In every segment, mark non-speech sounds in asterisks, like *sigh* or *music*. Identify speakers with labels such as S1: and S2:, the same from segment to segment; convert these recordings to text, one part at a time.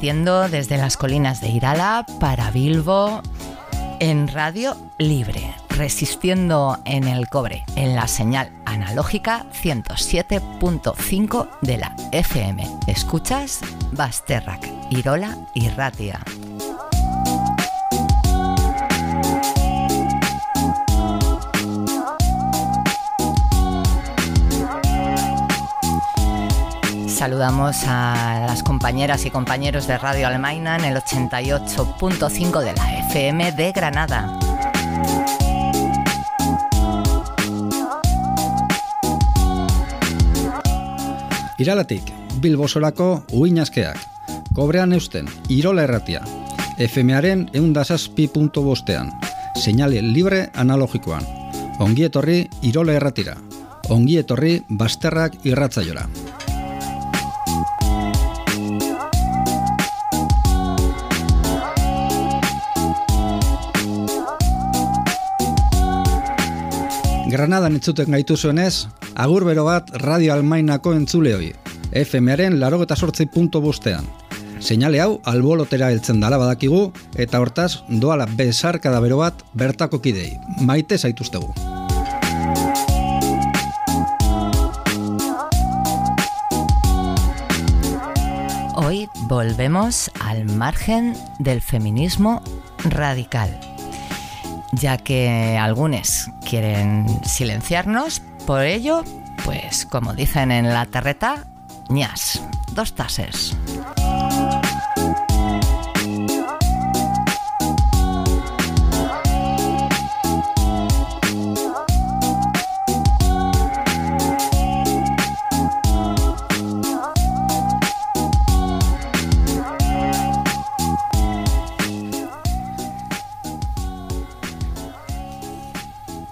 S1: emitiendo desde las colinas de Irala para Bilbo en Radio Libre, resistiendo en el cobre, en la señal analógica 107.5 de la FM. Escuchas Basterrak, Irola y Ratia. Saludamos a las compañeras y compañeros de Radio Almaina en el 88.5 de la FM de Granada.
S2: Iralatik, Bilbo solako uinazkeak, kobrean eusten, irola erratia, FMaren eundazazpi punto bostean, señale libre analogikoan, ongietorri irola erratira, ongietorri basterrak irratzaiora. Granadan entzuten gaitu zuenez, agur bero bat Radio Almainako entzuleoi, FM-aren laro eta sortzi punto bostean. Seinale hau albolotera heltzen dala badakigu, eta hortaz doala besarkada bero bat bertako kidei. Maite zaituztegu.
S1: Hoy volvemos al margen del feminismo radical ya que algunos quieren silenciarnos, por ello, pues como dicen en la terreta, ñas, dos tases.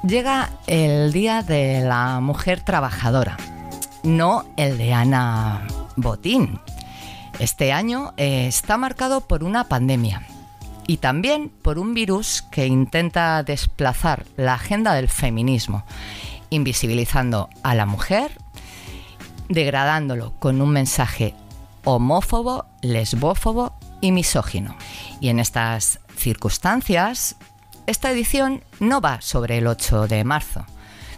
S1: Llega el Día de la Mujer Trabajadora, no el de Ana Botín. Este año eh, está marcado por una pandemia y también por un virus que intenta desplazar la agenda del feminismo, invisibilizando a la mujer, degradándolo con un mensaje homófobo, lesbófobo y misógino. Y en estas circunstancias, esta edición no va sobre el 8 de marzo,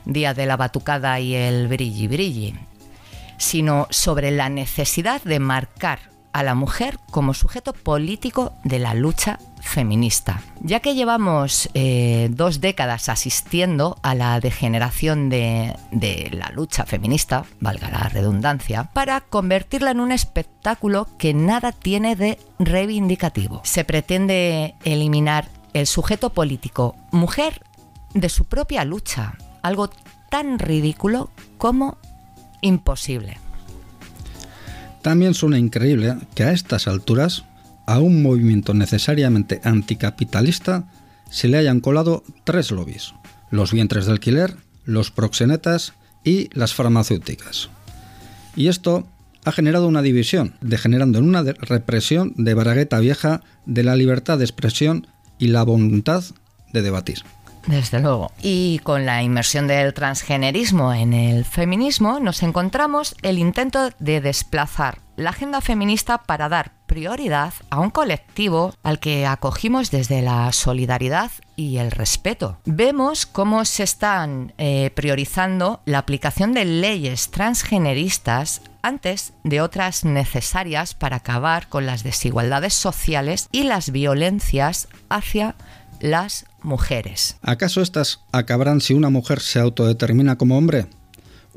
S1: día de la batucada y el brilli brilli, sino sobre la necesidad de marcar a la mujer como sujeto político de la lucha feminista. Ya que llevamos eh, dos décadas asistiendo a la degeneración de, de, la lucha feminista, valga la redundancia, para convertirla en un espectáculo que nada tiene de reivindicativo. Se pretende eliminar el sujeto político mujer de su propia lucha, algo tan ridículo como imposible.
S2: También suena increíble que a estas alturas a un movimiento necesariamente anticapitalista se le hayan colado tres lobbies, los vientres de alquiler, los proxenetas y las farmacéuticas. Y esto ha generado una división, degenerando en una represión de Baragueta vieja de la libertad de expresión y la voluntad de debatir.
S1: Desde luego. Y con la inmersión del transgenerismo en el feminismo nos encontramos el intento de desplazar la agenda feminista para dar prioridad a un colectivo al que acogimos desde la solidaridad y el respeto. Vemos cómo se están eh, priorizando la aplicación de leyes transgeneristas antes de otras necesarias para acabar con las desigualdades sociales y las violencias hacia las mujeres.
S2: ¿Acaso estas acabarán si una mujer se autodetermina como hombre?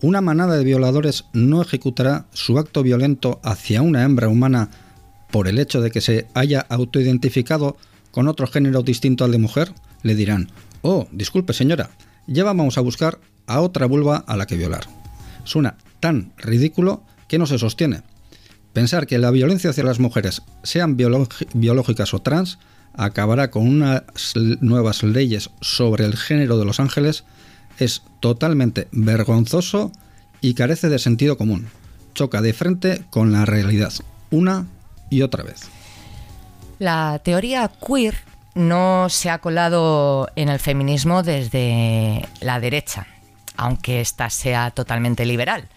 S2: Una manada de violadores no ejecutará su acto violento hacia una hembra humana por el hecho de que se haya autoidentificado con otro género distinto al de mujer. Le dirán, oh, disculpe señora, ya vamos a buscar a otra vulva a la que violar. Suena tan ridículo que no se sostiene. Pensar que la violencia hacia las mujeres, sean biológicas o trans, acabará con unas nuevas leyes sobre el género de los ángeles
S3: es totalmente vergonzoso y carece de sentido común. Choca de frente con la realidad, una y otra vez.
S1: La teoría queer no se ha colado en el feminismo desde la derecha, aunque ésta sea totalmente liberal.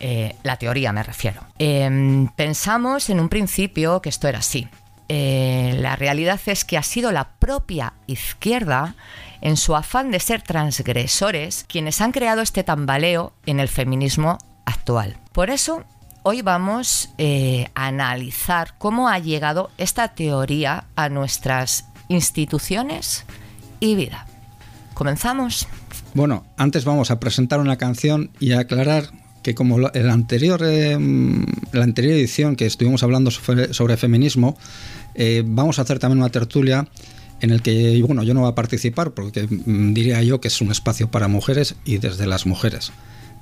S1: Eh, la teoría me refiero. Em, pensamos en un principio que esto era así. Eh, la realidad es que ha sido la propia izquierda, en su afán de ser transgresores, quienes han creado este tambaleo en el feminismo actual. Por eso, hoy vamos eh, a analizar cómo ha llegado esta teoría a nuestras instituciones y vida. ¿Comenzamos?
S3: Bueno, antes vamos a presentar una canción y a aclarar que como el anterior, em, la anterior edición que estuvimos hablando sobre, feminismo, eh, vamos a hacer también una tertulia en el que, bueno, yo no voy a participar porque mm, diría yo que es un espacio para mujeres y desde las mujeres.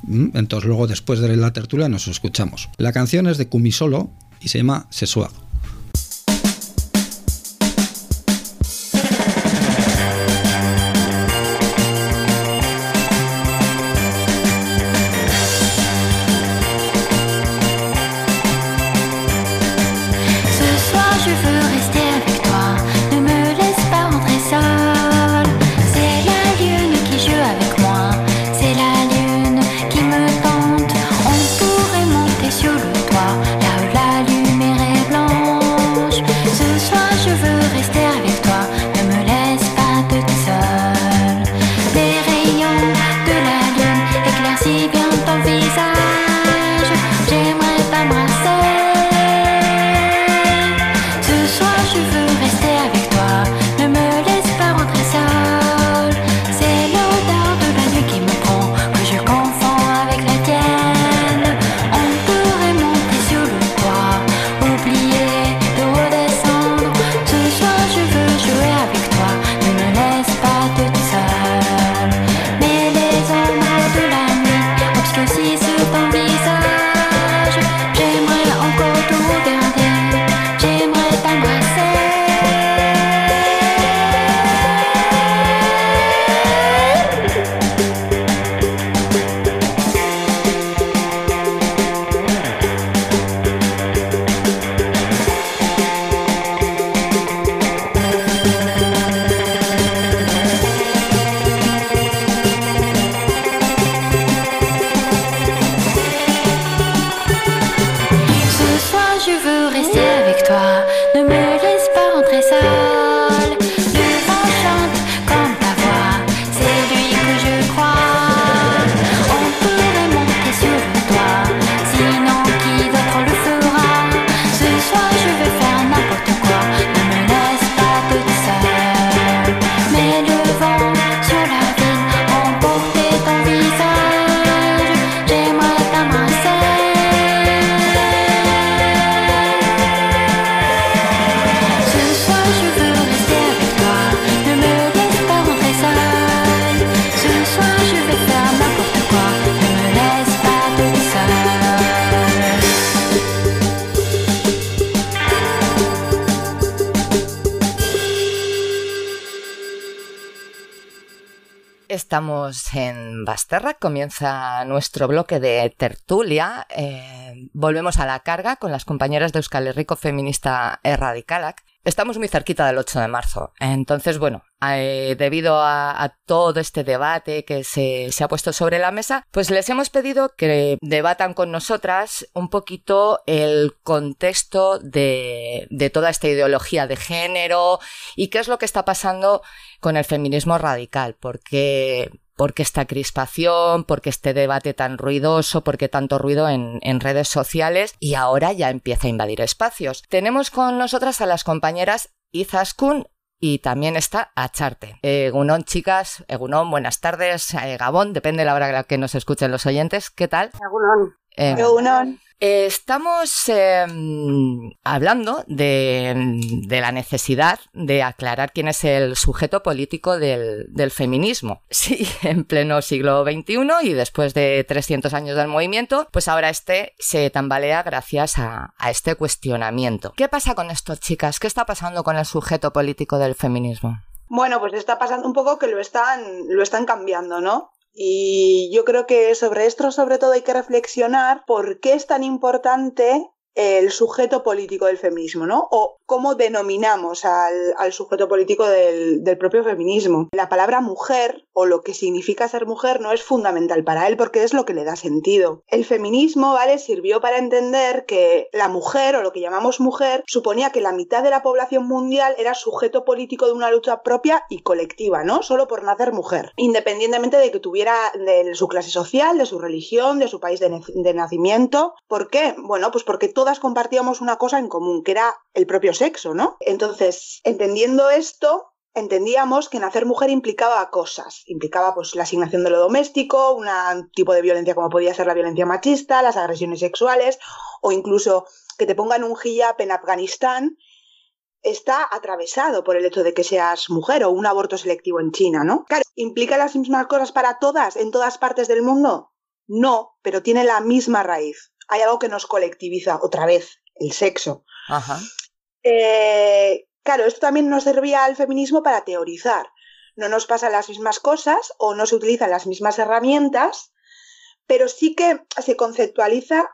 S3: Mm, entonces luego después de la tertulia nos escuchamos. La canción es de Kumisolo y se llama Sesuado.
S1: Comienza nuestro bloque de tertulia. Eh, volvemos a la carga con las compañeras de Euskal Herriko Feminista Radicalac. Estamos muy cerquita del 8 de marzo. Entonces, bueno, eh, debido a, todo este debate que se, ha puesto sobre la mesa, pues les hemos pedido que debatan con nosotras un poquito el contexto de, de toda esta ideología de género y qué es lo que está pasando con el feminismo radical, porque por qué esta crispación, por qué este debate tan ruidoso, por qué tanto ruido en, redes sociales y ahora ya empieza a invadir espacios. Tenemos con nosotras a las compañeras Izaskun y también está Acharte. Egunon, chicas, Egunon, buenas tardes, eh, Gabón, depende de la hora que nos escuchen los oyentes, ¿qué tal?
S4: Egunon. Eh, Egunon.
S1: Estamos em, hablando de, la necesidad de aclarar quién es el sujeto político del, feminismo. *laughs* Sí, en pleno siglo XXI y después de 300 años del movimiento, pues ahora este se tambalea gracias a, a este cuestionamiento. ¿Qué pasa con esto, chicas? ¿Qué está pasando con el sujeto político del feminismo?
S4: Bueno, pues está pasando un poco que lo están, lo están cambiando, ¿no? Y yo creo que sobre esto sobre todo hay que reflexionar por qué es tan importante el sujeto político del feminismo, ¿no? O cómo denominamos al, sujeto político del, propio feminismo. La palabra mujer o lo que significa ser mujer no es fundamental para él porque es lo que le da sentido. El feminismo, ¿vale? Sirvió para entender que la mujer o lo que llamamos mujer suponía que la mitad de la población mundial era sujeto político de una lucha propia y colectiva, ¿no? Solo por nacer mujer, independientemente de que tuviera de su clase social, de su religión, de su país de, de nacimiento. ¿Por qué? Bueno, pues porque todas compartíamos una cosa en común, que era el propio sexo, ¿no? Entonces, entendiendo esto, entendíamos que nacer mujer implicaba cosas. Implicaba pues la asignación de lo doméstico, un tipo de violencia como podía ser la violencia machista, las agresiones sexuales o incluso que te pongan un hijab en Afganistán está atravesado por el hecho de que seas mujer o un aborto selectivo en China, ¿no? Claro, ¿implica las mismas cosas para todas en todas partes del mundo? No, pero tiene la misma raíz hay algo que nos colectiviza otra vez, el sexo. Ajá. Eh, claro, esto también nos servía al feminismo para teorizar. No nos pasan las mismas cosas o no se utilizan las mismas herramientas, pero sí que se conceptualiza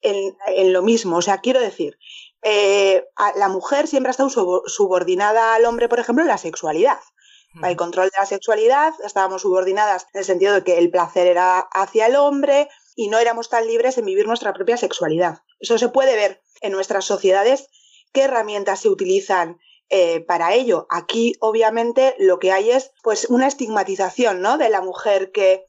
S4: en, lo mismo. O sea, quiero decir, eh, la mujer siempre ha estado subordinada al hombre, por ejemplo, en la sexualidad. Para el control de la sexualidad estábamos subordinadas en el sentido de que el placer era hacia el hombre, y no éramos tan libres en vivir nuestra propia sexualidad. Eso se puede ver en nuestras sociedades, qué herramientas se utilizan eh, para ello. Aquí, obviamente, lo que hay es pues una estigmatización ¿no? de la mujer que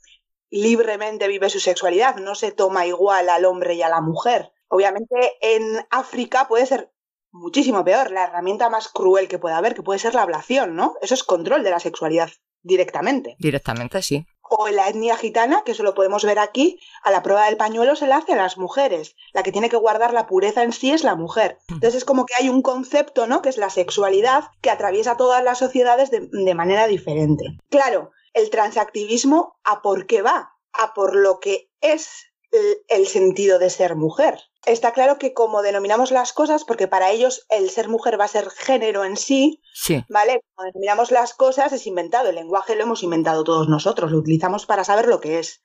S4: libremente vive su sexualidad, no se toma igual al hombre y a la mujer. Obviamente en África puede ser muchísimo peor, la herramienta más cruel que puede haber, que puede ser la ablación, ¿no? Eso es control de la sexualidad directamente.
S1: Directamente, sí
S4: o en la etnia gitana, que eso lo podemos ver aquí, a la prueba del pañuelo se la hace a las mujeres. La que tiene que guardar la pureza en sí es la mujer. Mm. Entonces es como que hay un concepto, ¿no? Que es la sexualidad, que atraviesa todas las sociedades de, de manera diferente. Claro, el transactivismo, ¿a por qué va? A por lo que es el sentido de ser mujer. Está claro que como denominamos las cosas, porque para ellos el ser mujer va a ser género en sí, sí. ¿vale? Como denominamos las cosas es inventado, el lenguaje lo hemos inventado todos nosotros, lo utilizamos para saber lo que es.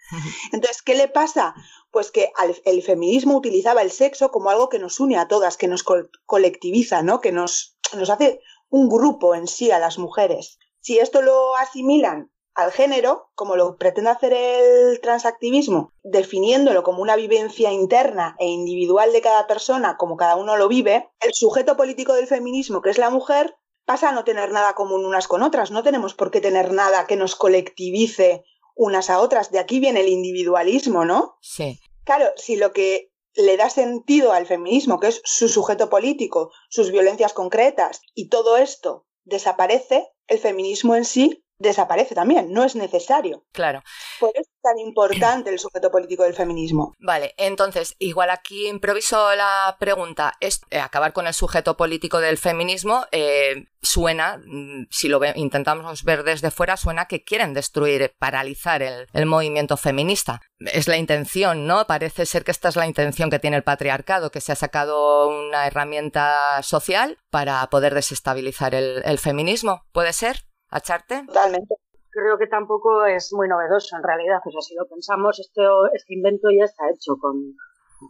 S4: Entonces, ¿qué le pasa? Pues que el feminismo utilizaba el sexo como algo que nos une a todas, que nos colectiviza, ¿no? Que nos, nos hace un grupo en sí a las mujeres. Si esto lo asimilan al género, como lo pretende hacer el transactivismo, definiéndolo como una vivencia interna e individual de cada persona, como cada uno lo vive, el sujeto político del feminismo, que es la mujer, pasa a no tener nada común unas con otras. No tenemos por qué tener nada que nos colectivice unas a otras. De aquí viene el individualismo, ¿no?
S1: Sí.
S4: Claro, si lo que le da sentido al feminismo, que es su sujeto político, sus violencias concretas, y todo esto desaparece, el feminismo en sí desaparece también, no es necesario.
S1: Claro.
S4: Por eso es tan importante el sujeto político del feminismo.
S1: Vale, entonces, igual aquí improviso la pregunta, es eh, acabar con el sujeto político del feminismo, eh, suena, mm, si lo intentamos ver desde fuera, suena que quieren destruir, paralizar el, el movimiento feminista. Es la intención, ¿no? Parece ser que esta es la intención que tiene el patriarcado, que se ha sacado una herramienta social para poder desestabilizar el, el feminismo. ¿Puede ser? Acharte?
S4: Totalmente.
S5: Creo que tampoco es muy novedoso en realidad. O sea, si lo pensamos, este, este invento ya está hecho con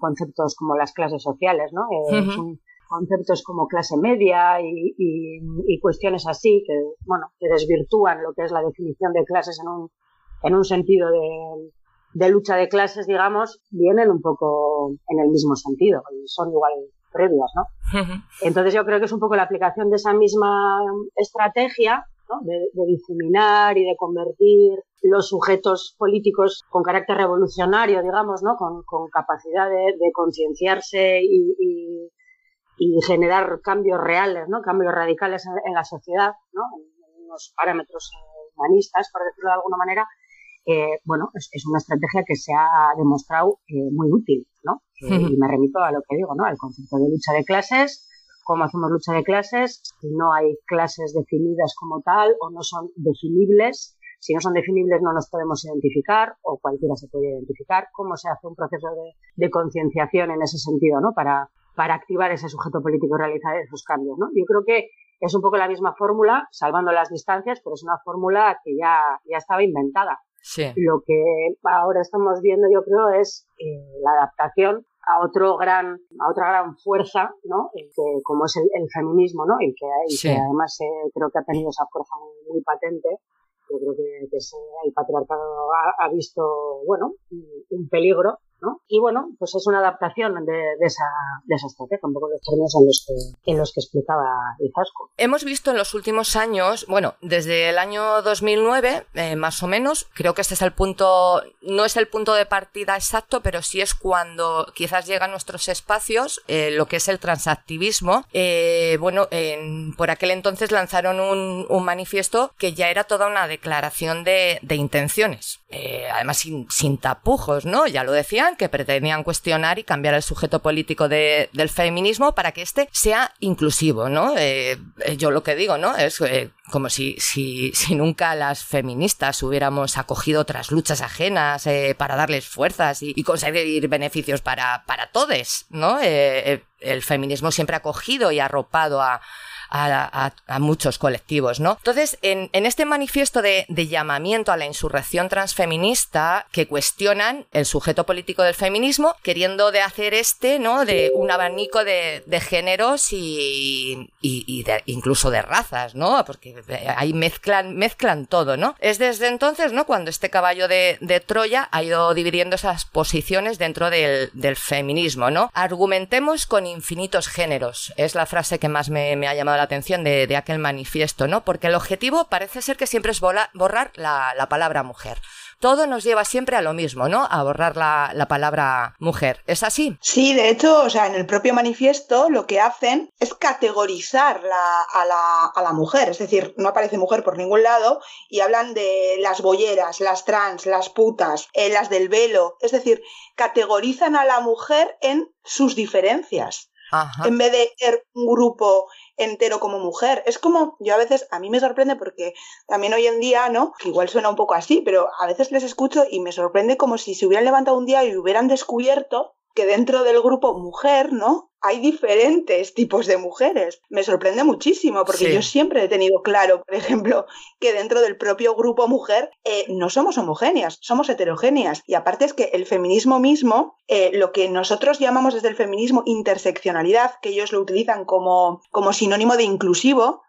S5: conceptos como las clases sociales, ¿no? Eh, conceptos como clase media y, y, cuestiones así que, bueno, que desvirtúan lo que es la definición de clases en un, en un sentido de, de lucha de clases, digamos, vienen un poco en el mismo sentido. Son igual previas, ¿no? Entonces yo creo que es un poco la aplicación de esa misma estrategia de, difuminar y de convertir los sujetos políticos con carácter revolucionario, digamos, ¿no? con, capacidad de, concienciarse y, generar cambios reales, ¿no? cambios radicales en, la sociedad, ¿no? en unos parámetros humanistas, por decirlo de alguna manera, bueno, es, una estrategia que se ha demostrado eh, muy útil, ¿no? y me remito a lo que digo, ¿no? Al concepto de lucha de clases, cómo hacemos lucha de clases, si no hay clases definidas como tal o no son definibles. Si no son definibles no nos podemos identificar o cualquiera se puede identificar. ¿Cómo se hace un proceso de, concienciación en ese sentido, ¿no? Para, para activar ese sujeto político y realizar esos cambios, ¿no? Yo creo que es un poco la misma fórmula, salvando las distancias, pero es una fórmula que ya, ya estaba inventada. Lo que ahora estamos viendo, yo creo, es eh, la adaptación a otro gran a otra gran fuerza no que, como es el, feminismo no y que, además eh, creo que ha tenido esa fuerza muy, patente yo creo que, el patriarcado ha, visto bueno un peligro y bueno, pues es una adaptación de, esa, de esa estrategia, un poco los términos en los que, en los que explicaba Izasco.
S1: Hemos visto en los últimos años, bueno, desde el año 2009, eh, más o menos, creo que este es el punto, no es el punto de partida exacto, pero sí es cuando quizás llega a nuestros espacios eh, lo que es el transactivismo. Eh, bueno, por aquel entonces lanzaron un, un, manifiesto que ya era toda una declaración de, de intenciones, además sin, sin tapujos, ¿no? Ya lo que pretendían cuestionar y cambiar el sujeto político del feminismo para que éste sea inclusivo, ¿no? Eh, eh, yo lo que digo, ¿no? Es eh, como si, si, si, nunca las feministas hubiéramos acogido otras luchas ajenas para darles fuerzas y, conseguir beneficios para, para todos, ¿no? el feminismo siempre ha acogido y arropado a, a, muchos colectivos, ¿no? Entonces, en, este manifiesto de, llamamiento a la insurrección transfeminista que cuestionan el sujeto político del feminismo, queriendo de hacer este, ¿no? De un abanico de, géneros y, incluso de razas, ¿no? Porque ahí mezclan, mezclan todo, ¿no? Es desde entonces, ¿no? Cuando este caballo de, Troya ha ido dividiendo esas posiciones dentro del, feminismo, ¿no? Argumentemos con infinitos géneros. Es la frase que más me ha llamado la atención de, aquel manifiesto, ¿no? Porque el objetivo parece ser que siempre es borrar la, palabra mujer todo nos lleva siempre a lo mismo, ¿no? A borrar la, palabra mujer. ¿Es así?
S4: Sí, de hecho, o sea, en el propio manifiesto lo que hacen es categorizar a, la, mujer, es decir, no aparece mujer por ningún lado y hablan de las bolleras, las trans, las putas, eh, las del velo, es decir, categorizan a la mujer en sus diferencias. En vez de ser un grupo entero como mujer. Es como, yo a veces, a mí me sorprende porque también hoy en día, ¿no? Que igual suena un poco así, pero a veces les escucho y me sorprende como si se hubieran levantado un día y hubieran descubierto que dentro del grupo mujer, ¿no? Hay diferentes tipos de mujeres. Me sorprende muchísimo porque yo siempre he tenido claro, por ejemplo, que dentro del propio grupo mujer eh, no somos homogéneas, somos heterogéneas. Y aparte es que el feminismo mismo, eh, lo que nosotros llamamos desde el feminismo interseccionalidad, que ellos lo utilizan como, como sinónimo de inclusivo,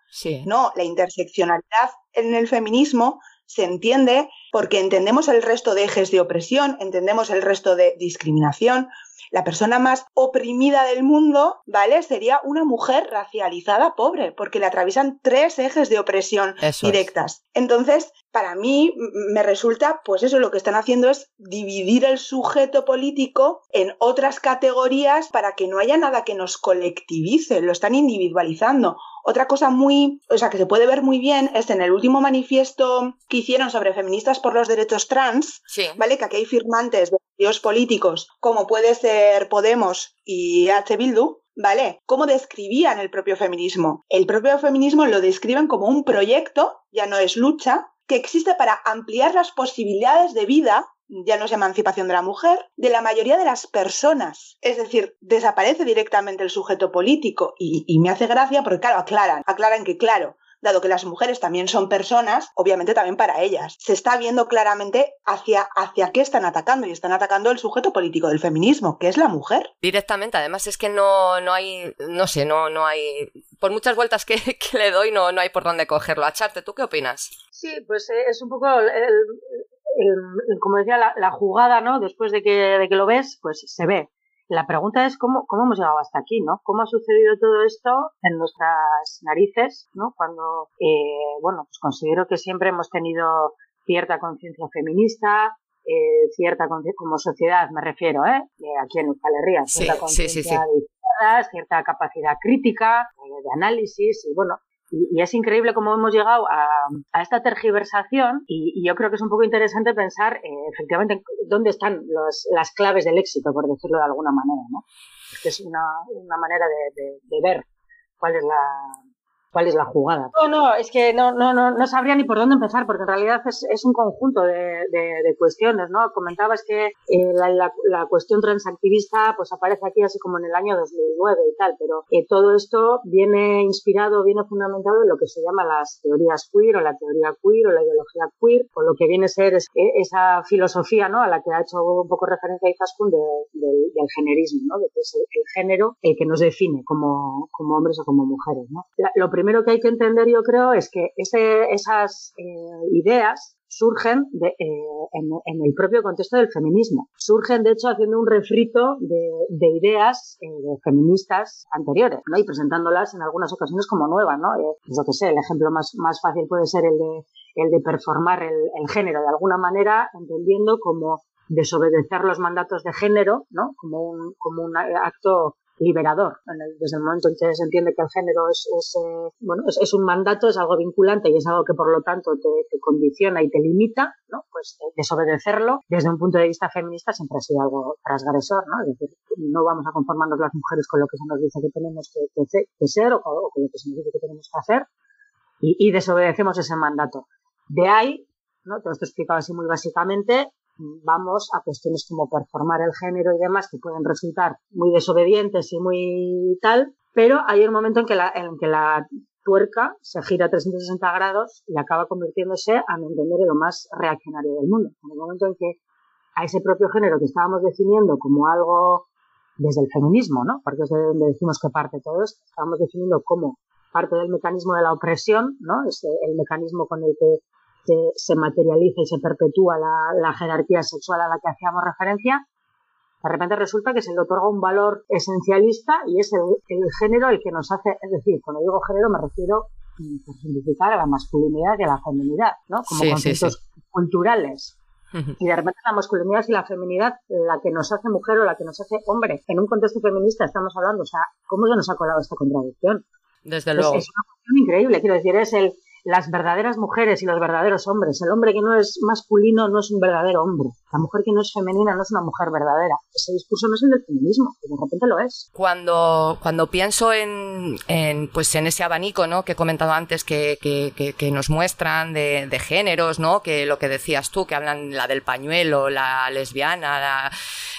S4: no, la interseccionalidad en el feminismo se entiende porque entendemos el resto de ejes de opresión, entendemos el resto de discriminación, la persona más oprimida del mundo, ¿vale? Sería una mujer racializada pobre, porque le atraviesan tres ejes de opresión directas. Entonces, para mí me resulta, pues eso, lo que están haciendo es dividir el sujeto político en otras categorías para que no haya nada que nos colectivice, lo están individualizando. Otra cosa muy, o sea, que se puede ver muy bien es en el último manifiesto que hicieron sobre feministas por los derechos trans, ¿vale? Que aquí hay firmantes de partidos políticos, como puede ser Podemos y H. Bildu, ¿vale? ¿Cómo describían el propio feminismo? El propio feminismo lo describen como un proyecto, ya no es lucha, que existe para ampliar las posibilidades de vida ya no es emancipación de la mujer, de la mayoría de las personas. Es decir, desaparece directamente el sujeto político y, me hace gracia porque, claro, aclaran, aclaran que, claro, dado que las mujeres también son personas, obviamente también para ellas. Se está viendo claramente hacia, hacia qué están atacando y están atacando el sujeto político del feminismo, que es la mujer.
S1: Directamente, además es que no, no hay, no sé, no, no hay, por muchas vueltas que, *laughs* le doy no, no hay por dónde cogerlo. Acharte, ¿tú qué opinas?
S5: Sí, pues eh, es un poco el, como decía, la, jugada, ¿no? Después de que, de que lo ves, pues se ve. La pregunta es cómo, cómo hemos llegado hasta aquí, ¿no? ¿Cómo ha sucedido todo esto en nuestras narices, ¿no? Cuando, eh, bueno, pues considero que siempre hemos tenido cierta conciencia feminista, eh, cierta como sociedad me refiero, ¿eh? aquí en Euskal Herria, cierta conciencia de izquierdas, cierta capacidad crítica, eh, de análisis, y bueno, y, es increíble cómo hemos llegado a, esta tergiversación y, yo creo que es un poco interesante pensar eh, efectivamente dónde están las claves del éxito, por decirlo de alguna manera, ¿no? Es una, manera de, ver cuál es la, cuál es la jugada. No, no, es que no, no, no, no sabría ni por dónde empezar, porque en realidad es, es un conjunto de, de, cuestiones, ¿no? Comentabas que eh, la, la, cuestión transactivista pues aparece aquí así como en el año 2009 y tal, pero eh, todo esto viene inspirado, viene fundamentado en lo que se llama las teorías queer o la teoría queer o la ideología queer, o lo que viene a ser es, eh, esa filosofía, ¿no? A la que ha hecho un poco referencia Izaskun de, del generismo, ¿no? De que es el, género el que nos define como, como hombres o como mujeres, ¿no? lo primero que hay que entender, yo creo, es que ese, esas eh, ideas surgen de, eh, en, el propio contexto del feminismo. Surgen, de hecho, haciendo un refrito de, ideas eh, feministas anteriores, ¿no? Y presentándolas en algunas ocasiones como nuevas, ¿no? pues yo que sé, el ejemplo más, más fácil puede ser el de, el de performar el, el género de alguna manera, entendiendo como desobedecer los mandatos de género, ¿no? Como un, como un acto liberador. Desde el momento en que se entiende que el género es, eh, bueno, es, un mandato, es algo vinculante y es algo que por lo tanto te, condiciona y te limita, ¿no? Pues eh, desobedecerlo desde un punto de vista feminista siempre ha sido algo transgresor, ¿no? Decir, no vamos a conformarnos las mujeres con lo que se nos dice que tenemos que, ser o, con lo que se nos dice que tenemos que hacer y, desobedecemos ese mandato. De ahí, ¿no? Todo esto explicado así muy básicamente, vamos a cuestiones como performar el género y demás que pueden resultar muy desobedientes y muy tal, pero hay un momento en que la, en que la tuerca se gira a 360 grados y acaba convirtiéndose a mi entender en lo más reaccionario del mundo. En el momento en que a ese propio género que estábamos definiendo como algo desde el feminismo, ¿no? Porque es de donde decimos que parte todo esto, estábamos definiendo como parte del mecanismo de la opresión, ¿no? Es el mecanismo con el que se, materializa y se perpetúa la, jerarquía sexual a la que hacíamos referencia, de repente resulta que se le otorga un valor esencialista y es el, género el que nos hace, es decir, cuando digo género me refiero, por simplificar, a la masculinidad y a la feminidad, ¿no? Como conceptos culturales. Y de repente la masculinidad y la feminidad, la que nos hace mujer o la que nos hace hombre. En un contexto feminista estamos hablando, o sea, ¿cómo se nos ha colado esta contradicción?
S1: Desde luego.
S5: Es una cuestión increíble, quiero decir, es el, las verdaderas mujeres y los verdaderos hombres. El hombre que no es masculino no es un verdadero hombre. La mujer que no es femenina no es una mujer verdadera. Ese discurso no es el del feminismo, de repente lo es.
S1: Cuando, cuando pienso en, en, pues en ese abanico ¿no? que he comentado antes que, que, que, nos muestran de, de, géneros, ¿no? que lo que decías tú, que hablan la del pañuelo, la lesbiana, la,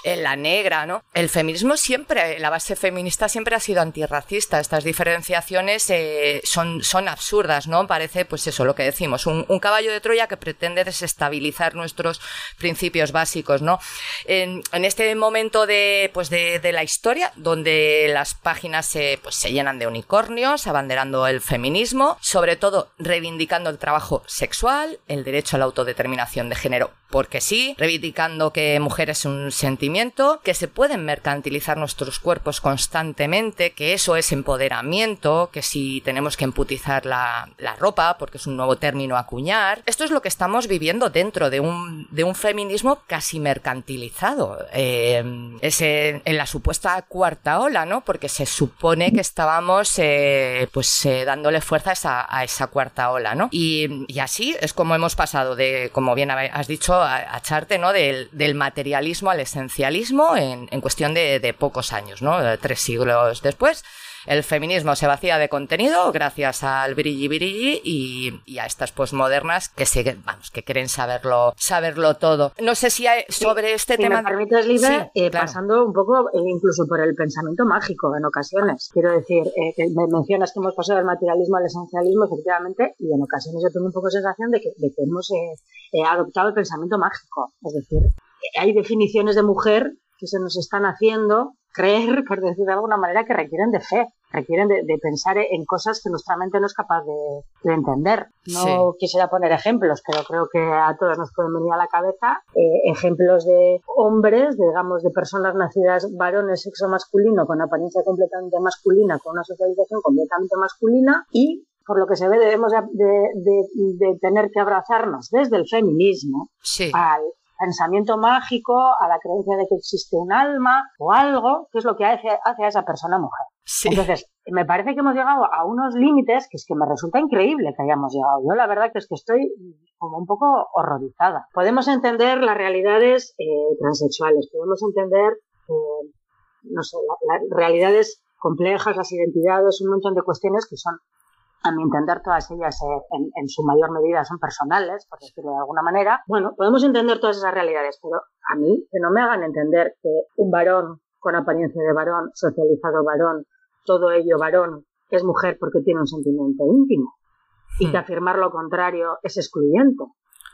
S1: eh, la negra, ¿no? el feminismo siempre, la base feminista siempre ha sido antirracista. Estas diferenciaciones eh, son, son absurdas, ¿no? Parece pues eso, lo que decimos, un, caballo de Troya que pretende desestabilizar nuestros principios básicos, ¿no? En, este momento de, pues de, la historia, donde las páginas se, pues se llenan de unicornios, abanderando el feminismo, sobre todo reivindicando el trabajo sexual, el derecho a la autodeterminación de género porque sí, reivindicando que mujer es un sentimiento, que se pueden mercantilizar nuestros cuerpos constantemente, que eso es empoderamiento, que si tenemos que emputizar la, ropa, porque es un nuevo término acuñar. Esto es lo que estamos viviendo dentro de un, de un feminismo casi mercantilizado. Eh, en la supuesta cuarta ola, ¿no? Porque se supone que estábamos eh, pues eh, dándole fuerza a esa, cuarta ola, ¿no? Y así es como hemos pasado de, como bien has dicho, a, echarte ¿no? Del, del, materialismo al esencialismo en, en cuestión de, de, pocos años, ¿no? Tres siglos después el feminismo se vacía de contenido gracias al brilli brilli y, a estas posmodernas que siguen, vamos, que quieren saberlo, saberlo todo. No sé si hay, sobre este tema.
S5: Me permites, Libre, eh, pasando un poco eh, incluso por el pensamiento mágico en ocasiones. Quiero decir, eh, que me mencionas que hemos pasado del materialismo al esencialismo, efectivamente, y en ocasiones yo tengo un poco sensación de que, de que hemos adoptado el pensamiento mágico. Es decir, hay definiciones de mujer que se nos están haciendo creer, por decir de alguna manera, que requieren de fe, requieren de, pensar en cosas que nuestra mente no es capaz de, entender. No quisiera poner ejemplos, pero creo que a todos nos pueden venir a la cabeza eh, ejemplos de hombres, digamos, de personas nacidas varones, sexo masculino, con apariencia completamente masculina, con una socialización completamente masculina y por lo que se ve debemos de, tener que abrazarnos desde el feminismo al, pensamiento mágico, a la creencia de que existe un alma o algo, que es lo que hace, hace a esa persona mujer. Entonces, me parece que hemos llegado a unos límites que es que me resulta increíble que hayamos llegado. Yo la verdad que es que estoy como un poco horrorizada. Podemos entender las realidades eh, transexuales, podemos entender, eh, no sé, las realidades complejas, las identidades, un montón de cuestiones que son a mi entender todas ellas eh, en, su mayor medida son personales, por decirlo de alguna manera, bueno, podemos entender todas esas realidades, pero a mí que no me hagan entender que un varón con apariencia de varón, socializado varón, todo ello varón, es mujer porque tiene un sentimiento íntimo. Y que hmm. afirmar lo contrario es excluyente,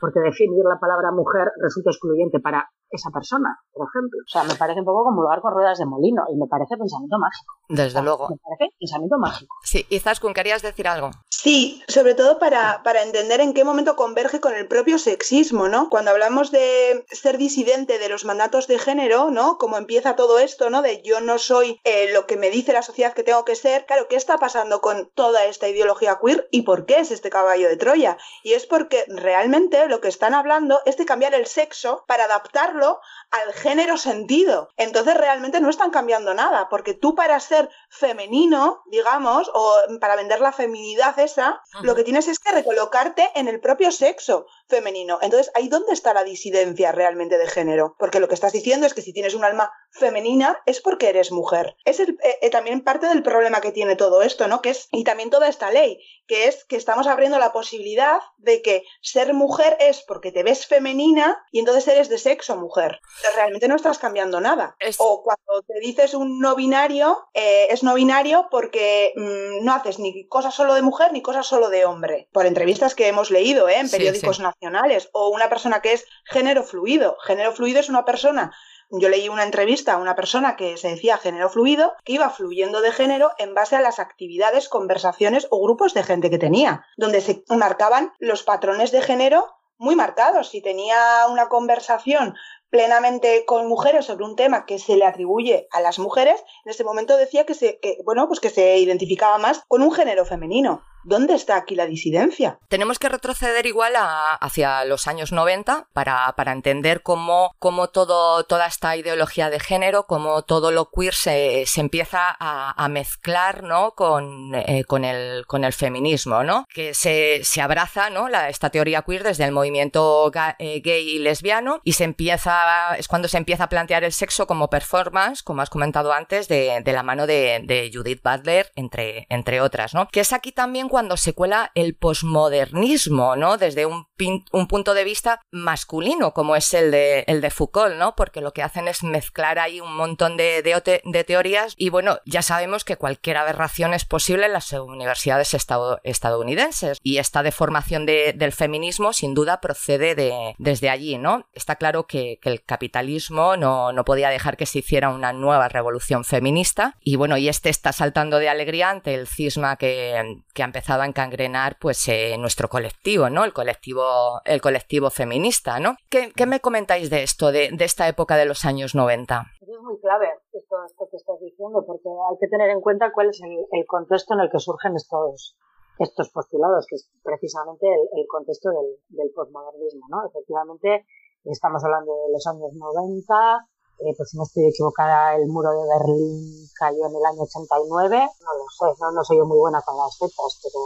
S5: porque definir la palabra mujer resulta excluyente para esa persona, por ejemplo. O sea, me parece un poco como lugar con ruedas de molino y me parece pensamiento mágico.
S1: Desde luego.
S5: Me parece pensamiento mágico.
S1: Sí, y Zaskun, ¿querías decir algo?
S4: Sí, sobre todo para, para entender en qué momento converge con el propio sexismo, ¿no? Cuando hablamos de ser disidente de los mandatos de género, ¿no? Como empieza todo esto, ¿no? De yo no soy eh, lo que me dice la sociedad que tengo que ser. Claro, ¿qué está pasando con toda esta ideología queer y por qué es este caballo de Troya? Y es porque realmente lo que están hablando es de cambiar el sexo para adaptarlo al género sentido. Entonces realmente no están cambiando nada, porque tú para ser femenino, digamos, o para vender la feminidad esa, lo que tienes es que recolocarte en el propio sexo femenino. Entonces, ahí dónde está la disidencia realmente de género, porque lo que estás diciendo es que si tienes un alma femenina es porque eres mujer. Es el, eh, eh, también parte del problema que tiene todo esto, ¿no? Que es y también toda esta ley, que es que estamos abriendo la posibilidad de que ser mujer es porque te ves femenina y entonces eres de sexo mujer. realmente no estás cambiando nada. O cuando te dices un no binario, eh, es no binario porque mm, no haces ni cosas solo de mujer ni cosas solo de hombre. Por entrevistas que hemos leído en periódicos nacionales. O una persona que es género fluido. Género fluido es una persona yo leí una entrevista a una persona que se decía género fluido, que iba fluyendo de género en base a las actividades, conversaciones o grupos de gente que tenía, donde se marcaban los patrones de género muy marcados. Si tenía una conversación plenamente con mujeres sobre un tema que se le atribuye a las mujeres, en ese momento decía que se, bueno, pues que se identificaba más con un género femenino. ¿Dónde está aquí la disidencia?
S1: Tenemos que retroceder igual hacia los años 90 para, entender cómo, cómo toda esta ideología de género, cómo todo lo queer se, empieza a, mezclar ¿no? con, eh, con, el, con el feminismo, ¿no? que se, abraza ¿no? esta teoría queer desde el movimiento eh, gay y lesbiano y se empieza, es cuando se empieza a plantear el sexo como performance, como has comentado antes, de, la mano de, Judith Butler, entre, entre otras, ¿no? que es aquí también se cuela el posmodernismo, ¿no? Desde un, un, punto de vista masculino, como es el de, el de Foucault, ¿no? Porque lo que hacen es mezclar ahí un montón de, de, teorías y bueno, ya sabemos que cualquier aberración es posible en las universidades estadounidenses y esta deformación del feminismo sin duda procede de, desde allí, ¿no? Está claro que, el capitalismo no, no podía dejar que se hiciera una nueva revolución feminista y bueno, y este está saltando de alegría ante el cisma que, que ha empezado a encangrenar pues eh, nuestro colectivo, ¿no? El colectivo, el colectivo feminista, ¿no? ¿Qué, me comentáis de esto, de, esta época de los años 90?
S5: Es muy clave esto, que estás diciendo, porque hay que tener en cuenta cuál es el, contexto en el que surgen estos, estos postulados, que es precisamente el, contexto del, del posmodernismo, ¿no? Efectivamente, estamos hablando de los años 90, eh, pues si no estoy equivocada, el muro de Berlín cayó en el año 89, no lo sé, no, soy yo muy buena con las fechas, pero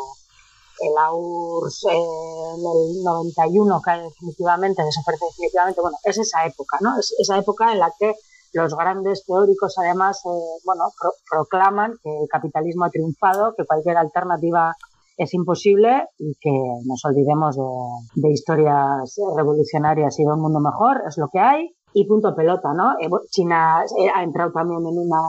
S5: el AURS en el 91 cae definitivamente, desaparece definitivamente, bueno, es esa época, ¿no? Es esa época en la que los grandes teóricos además, eh, bueno, proclaman que el capitalismo ha triunfado, que cualquier alternativa es imposible y que nos olvidemos de, de historias revolucionarias y de un mundo mejor, es lo que hay y punto pelota, ¿no? Eh, China eh, ha entrado también en una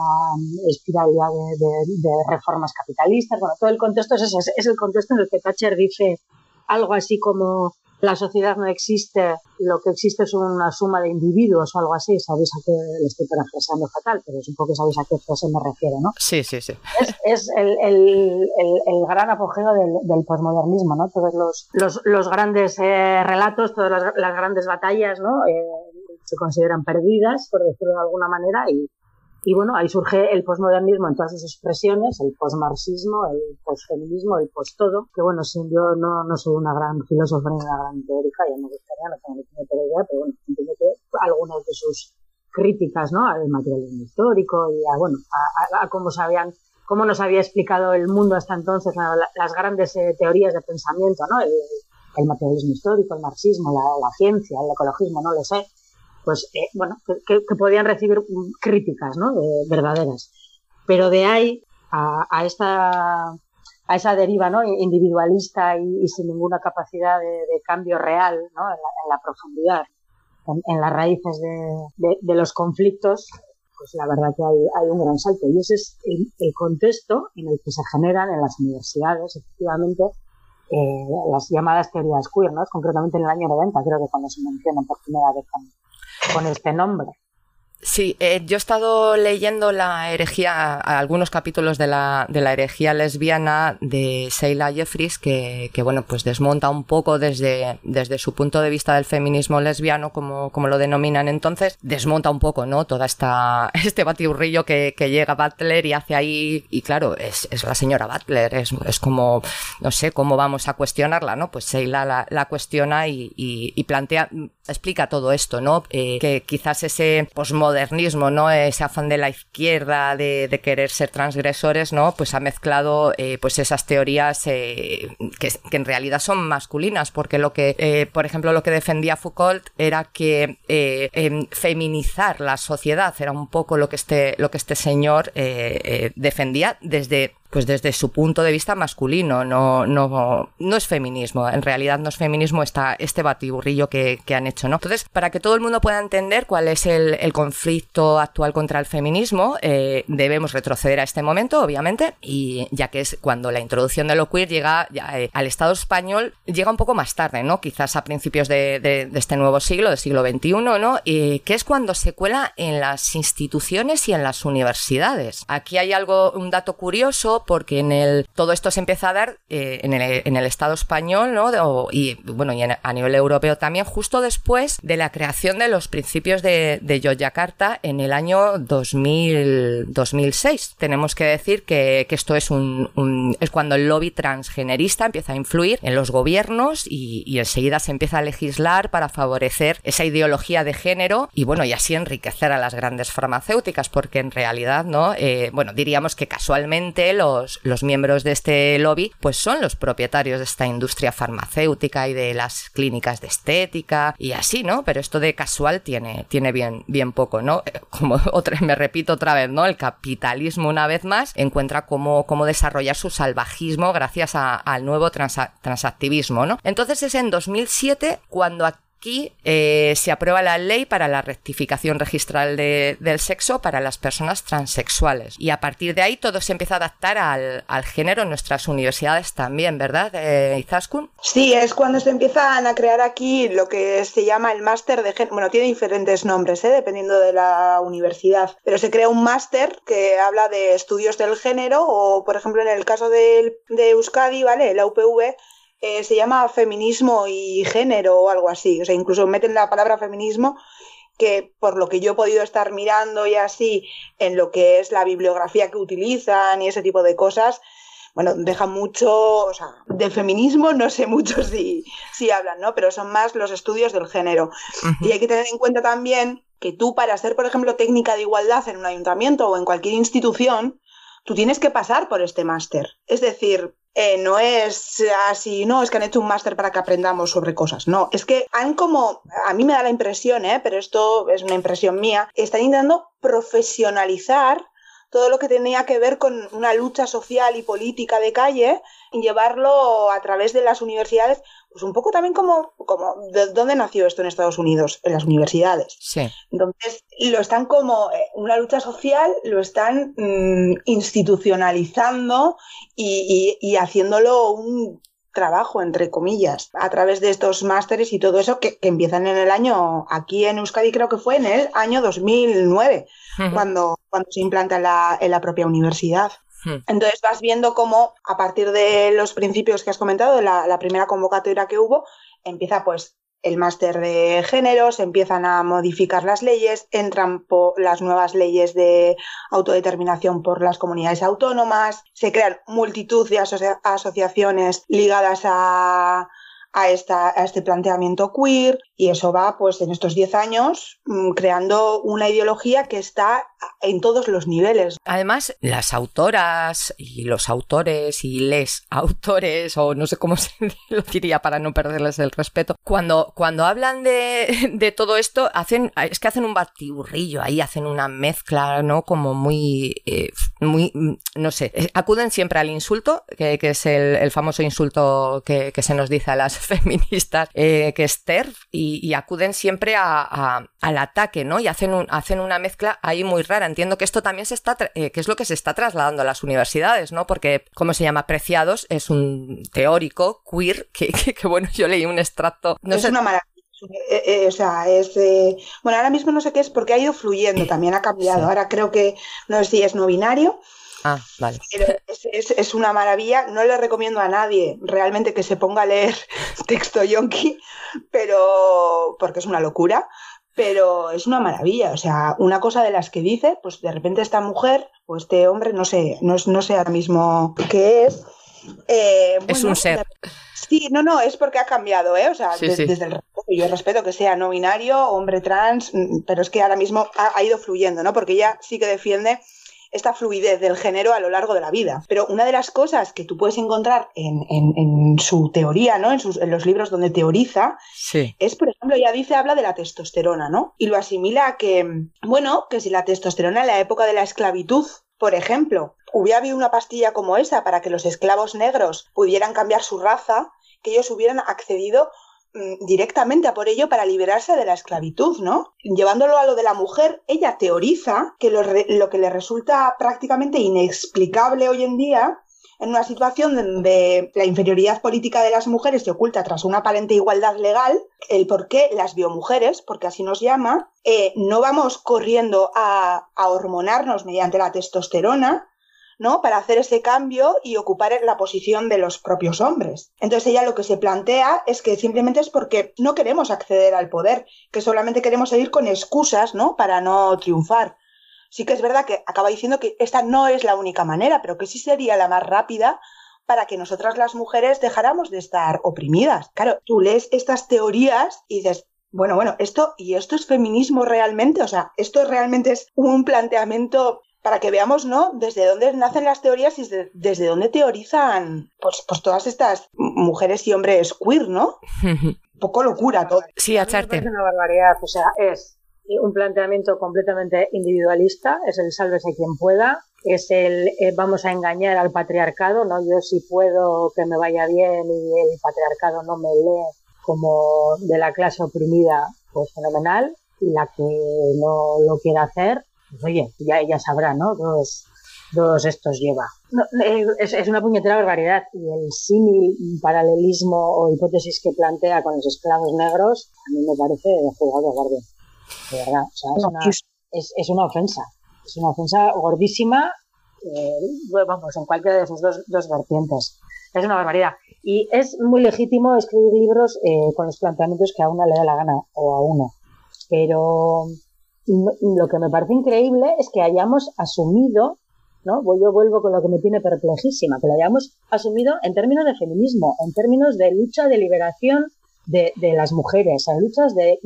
S5: espiral ya de, reformas capitalistas. Bueno, todo el contexto es ese, es el contexto en el que Thatcher dice algo así como la sociedad no existe, lo que existe es una suma de individuos o algo así. Sabéis a qué le estoy parafraseando fatal, pero supongo que sabéis a qué frase me refiero, ¿no?
S1: Sí, sí, sí.
S5: Es, el, el, el, gran apogeo del, del posmodernismo, ¿no? Todos los, los, los grandes eh, relatos, todas las, las, grandes batallas, ¿no? Se consideran perdidas, por decirlo de alguna manera, y, y bueno, ahí surge el posmodernismo en todas sus expresiones, el posmarxismo, el posfeminismo, el post-todo, que bueno, si yo no, no soy una gran filósofa ni una gran teórica, ya me gustaría, no tengo ni idea, pero bueno, entiendo que algunas de sus críticas, ¿no? Al materialismo histórico y a, bueno, a, a, cómo sabían cómo nos había explicado el mundo hasta entonces, las grandes eh, teorías de pensamiento, ¿no? El, materialismo histórico, el marxismo, la, ciencia, el ecologismo, no lo sé pues eh, bueno, que, podían recibir críticas, ¿no? verdaderas. Pero de ahí a, esta a esa deriva ¿no? individualista y, sin ninguna capacidad de, cambio real ¿no? en, la, profundidad, en, las raíces de, los conflictos, pues la verdad que hay, un gran salto. Y ese es el, contexto en el que se generan en las universidades, efectivamente, eh, las llamadas teorías queer, ¿no? concretamente en el año 90, creo que cuando se mencionan por primera vez este nombre.
S1: Sí, eh, yo he estado leyendo la herejía, algunos capítulos de la, de la herejía lesbiana de Sheila Jeffries, que, que, bueno, pues desmonta un poco desde, desde su punto de vista del feminismo lesbiano, como, como lo denominan entonces, desmonta un poco, ¿no? Toda esta, *laughs* este batiburrillo que, que llega Butler y hace ahí, y claro, es, es la señora Butler, es, es, como, no sé, cómo vamos a cuestionarla, ¿no? Pues Sheila la, cuestiona y, y, y, plantea, explica todo esto, ¿no? Eh, que quizás ese posmodernismo modernismo, ¿no? Ese afán de la izquierda de, querer ser transgresores, ¿no? Pues ha mezclado eh, pues esas teorías eh, que, en realidad son masculinas, porque lo que, eh, por ejemplo, lo que defendía Foucault era que em, feminizar la sociedad era un poco lo que este, lo que este señor defendía desde pues desde su punto de vista masculino, no, no, no es feminismo, en realidad no es feminismo esta, este batiburrillo que, que han hecho, ¿no? Entonces, para que todo el mundo pueda entender cuál es el, conflicto actual contra el feminismo, eh, debemos retroceder a este momento, obviamente, y ya que es cuando la introducción de lo queer llega eh, al Estado español, llega un poco más tarde, ¿no? Quizás a principios de, este nuevo siglo, del siglo XXI, ¿no? Y que es cuando se cuela en las instituciones y en las universidades. Aquí hay algo, un dato curioso, porque en el, todo esto se empieza a dar eh, en, el, en, el, Estado español, ¿no? y bueno, y a nivel europeo también, justo después de la creación de los principios de, de Yogyakarta en el año 2000, 2006. Tenemos que decir que, que esto es un, es cuando el lobby transgenerista empieza a influir en los gobiernos y, enseguida se empieza a legislar para favorecer esa ideología de género y bueno, y así enriquecer a las grandes farmacéuticas, porque en realidad, ¿no? Eh, bueno, diríamos que casualmente lo los, miembros de este lobby pues son los propietarios de esta industria farmacéutica y de las clínicas de estética y así, ¿no? Pero esto de casual tiene, tiene bien, bien poco, ¿no? Eh, como *laughs* otra, me repito otra vez, ¿no? El capitalismo una vez más encuentra cómo, cómo desarrollar su salvajismo gracias al nuevo transactivismo, ¿no? Entonces es en 2007 cuando aquí eh, se aprueba la ley para la rectificación registral del sexo para las personas transexuales. Y a partir de ahí todo se empieza a adaptar al, género en nuestras universidades también, ¿verdad, eh, Izaskun?
S4: Sí, es cuando se empiezan a crear aquí lo que se llama el máster de género. Bueno, tiene diferentes nombres, ¿eh? dependiendo de la universidad, pero se crea un máster que habla de estudios del género o, por ejemplo, en el caso de, de Euskadi, ¿vale? La UPV eh, se llama feminismo y género o algo así. O sea, incluso meten la palabra feminismo que por lo que yo he podido estar mirando y así en lo que es la bibliografía que utilizan y ese tipo de cosas, bueno, deja mucho, o sea, de feminismo no sé mucho si, si hablan, ¿no? Pero son más los estudios del género. Y hay que tener en cuenta también que tú para ser, por ejemplo, técnica de igualdad en un ayuntamiento o en cualquier institución, tú tienes que pasar por este máster. Es decir, eh, no es así, no, es que han hecho un máster para que aprendamos sobre cosas. No, es que han como, a mí me da la impresión, ¿eh? pero esto es una impresión mía, están intentando profesionalizar todo lo que tenía que ver con una lucha social y política de calle y llevarlo a través de las universidades pues un poco también como, como ¿de dónde nació esto en Estados Unidos? En las universidades.
S1: Sí.
S4: Entonces, lo están como eh, una lucha social, lo están mm, institucionalizando y, y, haciéndolo un trabajo, entre comillas, a través de estos másteres y todo eso que, que, empiezan en el año, aquí en Euskadi creo que fue en el año 2009, cuando, cuando se implanta en la, en la propia universidad. Hmm. Entonces vas viendo cómo a partir de los principios que has comentado, la, primera convocatoria que hubo, empieza pues el máster de género, se empiezan a modificar las leyes, entran las nuevas leyes de autodeterminación por las comunidades autónomas, se crean multitud de asociaciones ligadas a, a, esta, a este planteamiento queer y eso va pues en estos 10 años mm, creando una ideología que está en todos los niveles.
S1: Además, las autoras y los autores y les *laughs* autores, o no sé cómo se *laughs* lo diría para no perderles el respeto, cuando, cuando hablan de, *laughs* de todo esto, hacen, es que hacen un batiburrillo ahí, hacen una mezcla, ¿no? Como muy, eh, muy, no sé, eh, acuden siempre al insulto, que, que es el, el, famoso insulto que, que, se nos dice a las feministas, eh, que es TERF, y, y acuden siempre a, a, al ataque, ¿no? Y hacen, un, hacen una mezcla ahí muy rara. Entiendo que esto también se está, eh, que es lo que se está trasladando a las universidades, ¿no? Porque, ¿cómo se llama? Preciados es un teórico queer que, que, que bueno, yo leí un extracto.
S4: No es sé, una maravilla. Eh, eh, o sea, es. Eh, bueno, ahora mismo no sé qué es porque ha ido fluyendo, *laughs* también ha cambiado. Sí. Ahora creo que no sé si es no binario.
S1: Ah, vale.
S4: Pero es, es, es, una maravilla. No le recomiendo a nadie realmente que se ponga a leer *laughs* texto yonki, pero. porque es una locura. Pero es una maravilla. O sea, una cosa de las que dice, pues de repente esta mujer o este hombre, no sé, no, no sé ahora mismo qué es.
S1: Eh, bueno, es un ser.
S4: Sí, no, no, es porque ha cambiado, ¿eh? O sea, sí, desde, sí. desde el respeto, yo respeto que sea no binario, hombre trans, pero es que ahora mismo ha, ha, ido fluyendo, ¿no? Porque ella sí que defiende esta fluidez del género a lo largo de la vida. Pero una de las cosas que tú puedes encontrar en, en, en su teoría, ¿no? En, sus, en, los libros donde teoriza,
S1: sí.
S4: es, por ejemplo, ella dice, habla de la testosterona, ¿no? Y lo asimila a que, bueno, que si la testosterona en la época de la esclavitud, por ejemplo, hubiera habido una pastilla como esa para que los esclavos negros pudieran cambiar su raza, que ellos hubieran accedido directamente a por ello para liberarse de la esclavitud, ¿no? Llevándolo a lo de la mujer, ella teoriza que lo que le resulta prácticamente inexplicable hoy en día en una situación donde la inferioridad política de las mujeres se oculta tras una aparente igualdad legal, el por qué las biomujeres, porque así nos llama, eh, no vamos corriendo a, a hormonarnos mediante la testosterona, ¿no? Para hacer ese cambio y ocupar la posición de los propios hombres. Entonces ella lo que se plantea es que simplemente es porque no queremos acceder al poder, que solamente queremos seguir con excusas, ¿no? Para no triunfar. Sí que es verdad que acaba diciendo que esta no es la única manera, pero que sí sería la más rápida para que nosotras las mujeres dejáramos de estar oprimidas. Claro, tú lees estas teorías y dices, bueno, bueno, esto y esto es feminismo realmente, o sea, esto realmente es un planteamiento para que veamos, ¿no? Desde dónde nacen las teorías y desde, desde dónde teorizan, pues, pues todas estas mujeres y hombres queer, ¿no? Un *laughs* poco locura todo.
S1: Sí, acharte.
S5: Es una barbaridad, o sea, es un planteamiento completamente individualista, es el sálvese quien pueda, es el eh, vamos a engañar al patriarcado, ¿no? Yo sí puedo que me vaya bien y el patriarcado no me lee como de la clase oprimida, pues fenomenal, y la que no lo quiera hacer, pues oye, ya ella sabrá, ¿no? Dos, dos estos lleva. No, es, es, una puñetera barbaridad y el símil, paralelismo o hipótesis que plantea con los esclavos negros a mí me parece jugado guardia. De verdad, o sea, es una, es, es una ofensa. Es una ofensa gordísima, eh, vamos, en cualquiera de sus dos, dos vertientes. Es una barbaridad. Y es muy legítimo escribir libros eh, con los planteamientos que a una le da la gana o a uno. Pero lo que me parece increíble es que hayamos asumido, ¿no? Yo vuelvo con lo que me tiene perplejísima, que lo hayamos asumido en términos de feminismo, en términos de lucha de liberación de, de las mujeres, en luchas de, eh,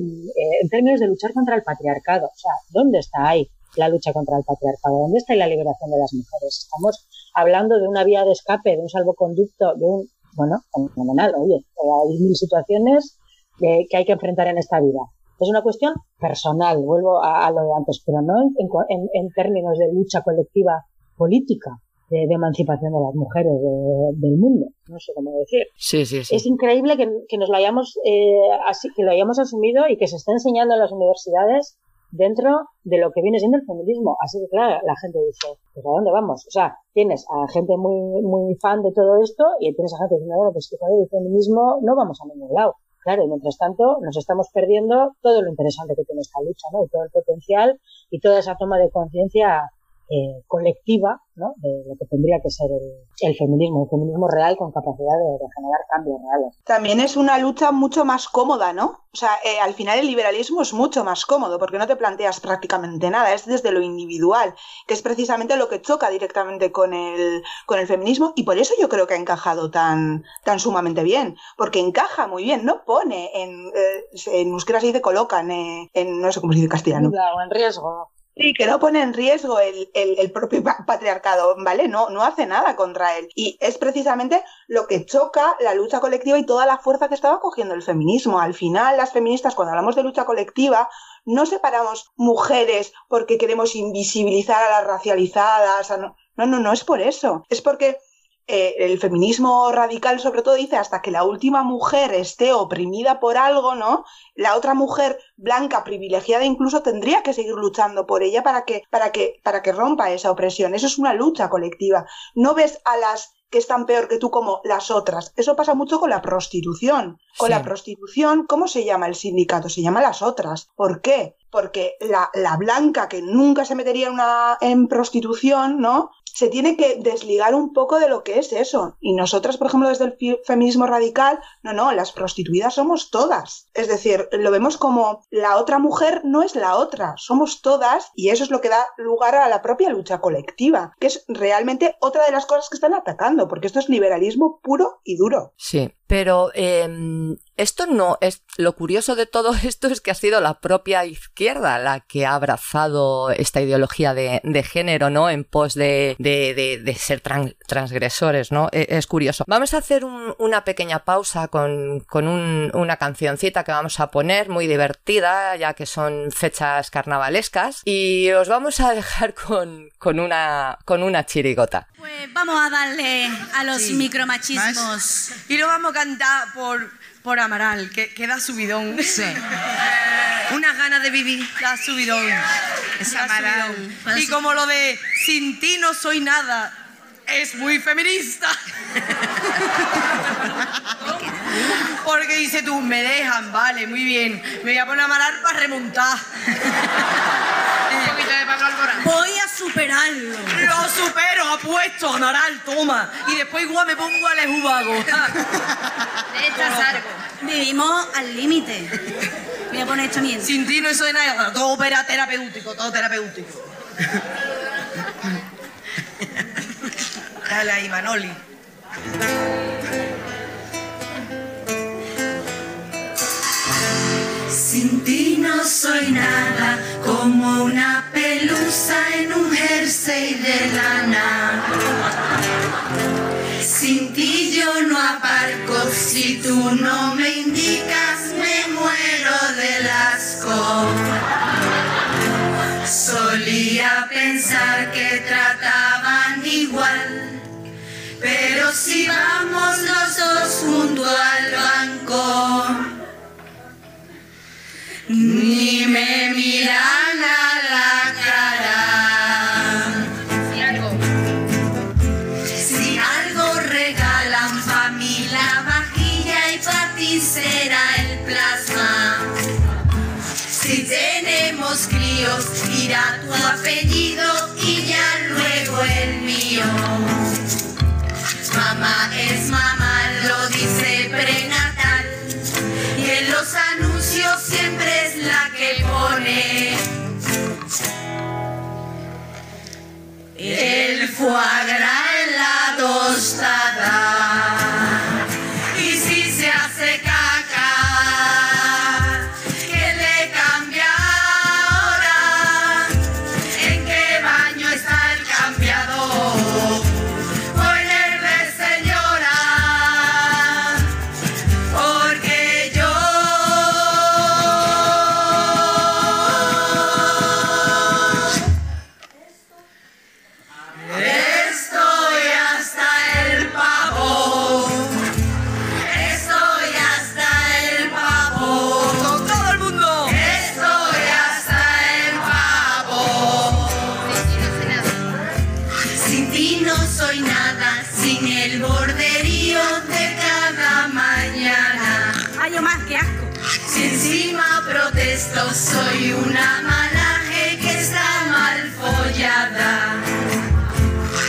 S5: en términos de luchar contra el patriarcado. O sea, ¿dónde está ahí la lucha contra el patriarcado? ¿Dónde está la liberación de las mujeres? Estamos hablando de una vía de escape, de un salvoconducto, de un, bueno, fenomenal, oye, hay mil situaciones que, que hay que enfrentar en esta vida. Es una cuestión personal, vuelvo a, a lo de antes, pero no en, en, en, términos de lucha colectiva política, de, de emancipación de las mujeres de, del mundo. No sé cómo decir.
S1: Sí, sí, sí.
S5: Es increíble que, que nos lo hayamos, eh, así, que lo hayamos asumido y que se esté enseñando en las universidades dentro de lo que viene siendo el feminismo. Así que, claro, la gente dice, pues ¿a dónde vamos? O sea, tienes a gente muy, muy fan de todo esto y tienes a gente diciendo, bueno, pues que con el feminismo no vamos a ningún lado. Claro, y mientras tanto nos estamos perdiendo todo lo interesante que tiene esta lucha, ¿no? Y todo el potencial y toda esa toma de conciencia eh, colectiva, ¿no? De lo que tendría que ser el, el, feminismo, el feminismo real con capacidad de, de, generar cambios reales.
S4: También es una lucha mucho más cómoda, ¿no? O sea, eh, al final el liberalismo es mucho más cómodo porque no te planteas prácticamente nada, es desde lo individual, que es precisamente lo que choca directamente con el, con el feminismo y por eso yo creo que ha encajado tan, tan sumamente bien, porque encaja muy bien, no pone en, eh, en euskera se dice colocan, eh, en no sé cómo se dice castellano.
S5: Claro, en riesgo
S4: Sí, que no pone en riesgo el, el, propio patriarcado, ¿vale? No, no hace nada contra él. Y es precisamente lo que choca la lucha colectiva y toda la fuerza que estaba cogiendo el feminismo. Al final, las feministas, cuando hablamos de lucha colectiva, no separamos mujeres porque queremos invisibilizar a las racializadas. no, no, no, no es por eso. Es porque eh, el feminismo radical sobre todo dice hasta que la última mujer esté oprimida por algo, ¿no? La otra mujer blanca privilegiada incluso tendría que seguir luchando por ella para que para que para que rompa esa opresión. Eso es una lucha colectiva. No ves a las que están peor que tú como las otras. Eso pasa mucho con la prostitución. Con la prostitución, ¿cómo se llama el sindicato? Se llama las otras. ¿Por qué? Porque la, la blanca que nunca se metería en, una, en prostitución, ¿no? se tiene que desligar un poco de lo que es eso. Y nosotras, por ejemplo, desde el feminismo radical, no, no, las prostituidas somos todas. Es decir, lo vemos como la otra mujer no es la otra, somos todas y eso es lo que da lugar a la propia lucha colectiva, que es realmente otra de las cosas que están atacando, porque esto es liberalismo puro y duro.
S1: Sí, pero em, esto no es lo curioso de todo *laughs* esto es que ha sido la propia izquierda la que ha abrazado esta ideología de, género, ¿no? En pos de, ser transgresores, ¿no? E, es, curioso. Vamos a hacer una pequeña pausa con, una cancioncita que vamos a poner muy divertida, ya que son fechas carnavalescas, y os vamos a dejar con, una, con una chirigota.
S6: Pues vamos a darle a los micromachismos.
S7: Y lo vamos a cantar por por Amaral, que, que da subidón. Sí. *laughs* Unas ganas de vivir, da subidón. Es Amaral. Y como lo de sin ti no soy nada, es muy feminista. Porque dice tú, me dejan, vale, muy bien. Me voy a poner a Amaral para remontar.
S6: Voy a superarlo.
S7: Lo supero, apuesto, Amaral, toma. Y después igual me pongo al ejubago.
S6: De estas algo. Vivimos al límite. Voy a poner esto miedo.
S7: Sin ti no de nada. Todo opera terapéutico, todo terapéutico. Dale ahí, Manoli.
S8: Sin ti no soy nada, como una pelusa en un jersey de lana. Sin ti yo no aparco, si tú no me indicas me muero del asco. Solía pensar que trataban igual, pero si vamos los dos junto al banco, ni me miran a la cara. Si algo, si algo regalan pa' mí la vajilla y pa' ti será el plasma. Si tenemos críos, irá tu apellido los anuncios siempre es la que pone. El foie en la tostada. Soy una malaje que está mal follada.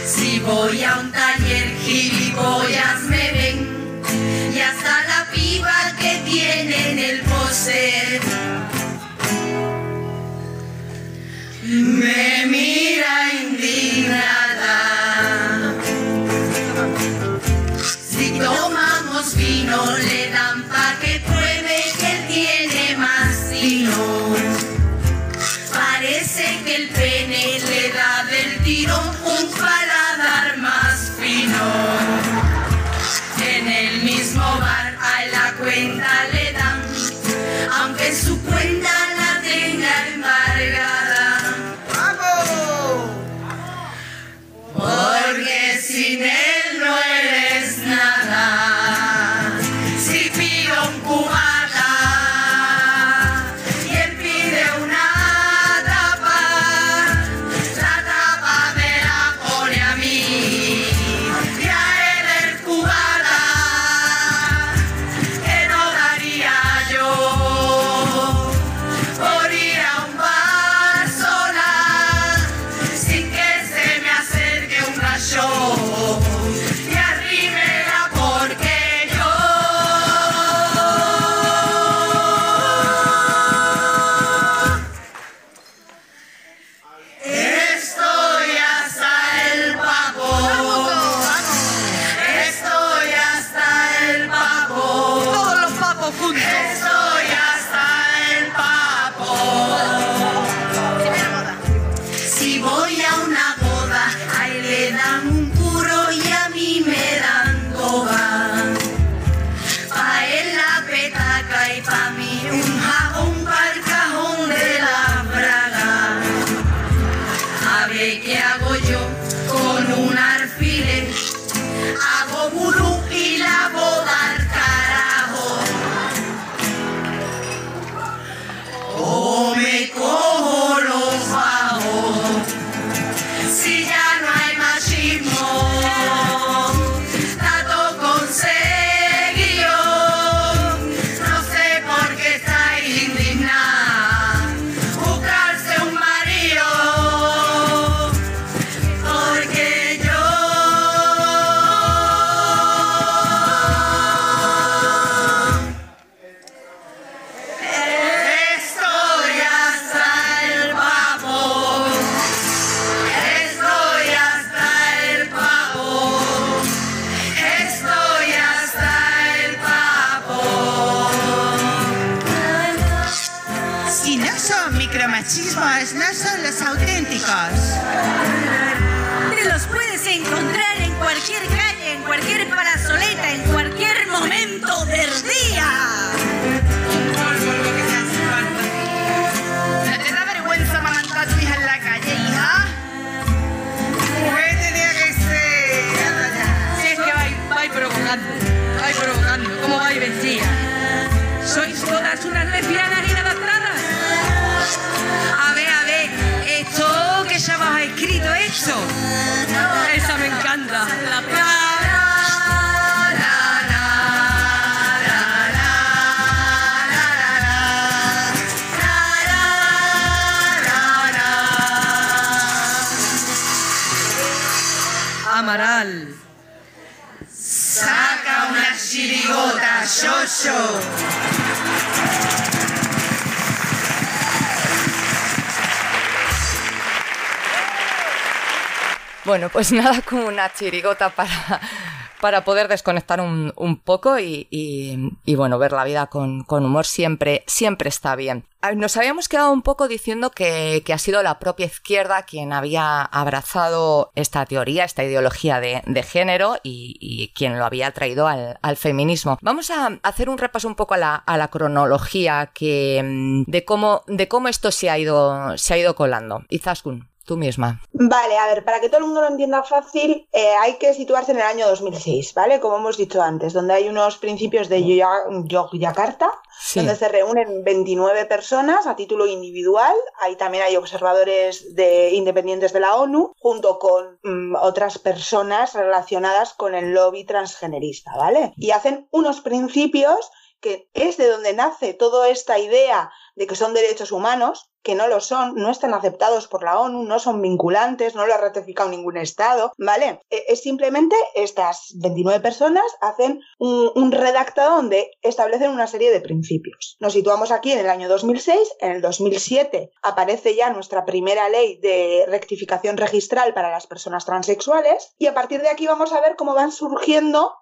S8: Si voy a un taller, gilipollas me ven. Y hasta la piba que tiene en el poser. Me mira indignada.
S1: Bueno, pues *laughs* nada como una chirigota para, para poder desconectar un, un poco y, y- bueno, ver la vida con, con humor siempre, siempre está bien. Ah, Nos habíamos quedado un poco diciendo que, que ha sido la propia izquierda quien había abrazado esta teoría, esta ideología de, de género y, y quien lo había traído al, al feminismo. Vamos a hacer un repaso un poco a la, a la cronología que, mm, de, cómo, de cómo esto se ha ido, se ha ido colando. Izaskun, tú misma.
S4: Vale, a ver, para que todo el mundo lo entienda fácil, eh, hay que situarse en el año 2006, ¿vale? Como hemos dicho antes, donde hay unos principios de Yogyakarta,
S1: Sí.
S4: donde se reúnen 29 personas a título individual. Ahí también hay observadores de, independientes de la ONU, junto con mm, otras personas relacionadas con el lobby transgenerista, ¿vale? Y hacen unos principios que es de donde nace toda esta idea de que son derechos humanos, que no lo son, no están aceptados por la ONU, no son vinculantes, no lo ha ratificado ningún Estado, ¿vale? E- Es simplemente estas 29 personas hacen un, un redactado donde establecen una serie de principios. Nos situamos aquí en el año 2006, en el 2007 aparece ya nuestra primera ley de rectificación registral para las personas transexuales y a partir de aquí vamos a ver cómo van surgiendo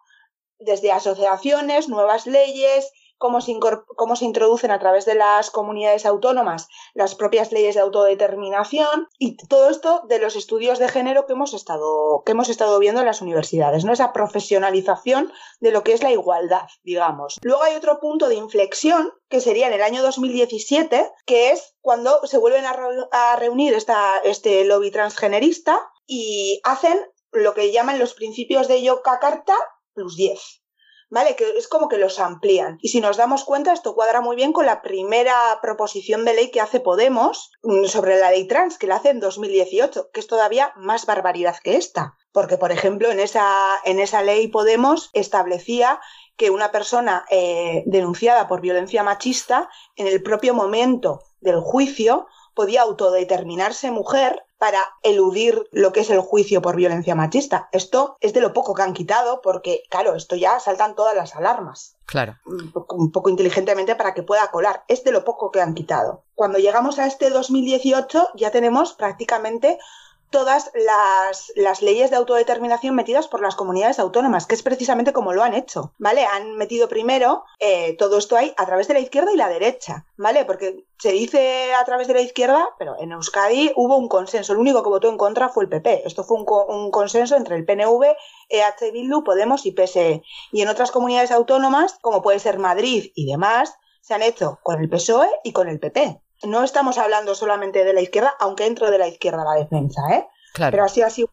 S4: desde asociaciones, nuevas leyes cómo se, introducen a través de las comunidades autónomas las propias leyes de autodeterminación y todo esto de los estudios de género que hemos estado, que hemos estado viendo en las universidades, ¿no? Esa profesionalización de lo que es la igualdad, digamos. Luego hay otro punto de inflexión que sería en el año 2017, que es cuando se vuelven a, reunir esta, este lobby transgenerista y hacen lo que llaman los principios de Yogyakarta plus 10. ¿Vale? Que es como que los amplían. Y si nos damos cuenta, esto cuadra muy bien con la primera proposición de ley que hace Podemos mm, sobre la ley trans, que la hace en 2018, que es todavía más barbaridad que esta. Porque, por ejemplo, en esa, en esa ley Podemos establecía que una persona eh, denunciada por violencia machista, en el propio momento del juicio, podía autodeterminarse mujer para eludir lo que es el juicio por violencia machista. Esto es de lo poco que han quitado porque, claro, esto ya saltan todas las alarmas.
S1: Claro.
S4: Un poco, inteligentemente para que pueda colar. Es de lo poco que han quitado. Cuando llegamos a este 2018 ya tenemos prácticamente todas las, las, leyes de autodeterminación metidas por las comunidades autónomas, que es precisamente como lo han hecho, ¿vale? Han metido primero eh, todo esto ahí a través de la izquierda y la derecha, ¿vale? Porque se dice a través de la izquierda, pero en Euskadi hubo un consenso, el único que votó en contra fue el PP. Esto fue un, un consenso entre el PNV, EH Bildu, Podemos y PSE. Y en otras comunidades autónomas, como puede ser Madrid y demás, se han hecho con el PSOE y con el PP no estamos hablando solamente de la izquierda, aunque entro de la izquierda la defensa, ¿eh?
S1: Claro.
S4: Pero así ha sido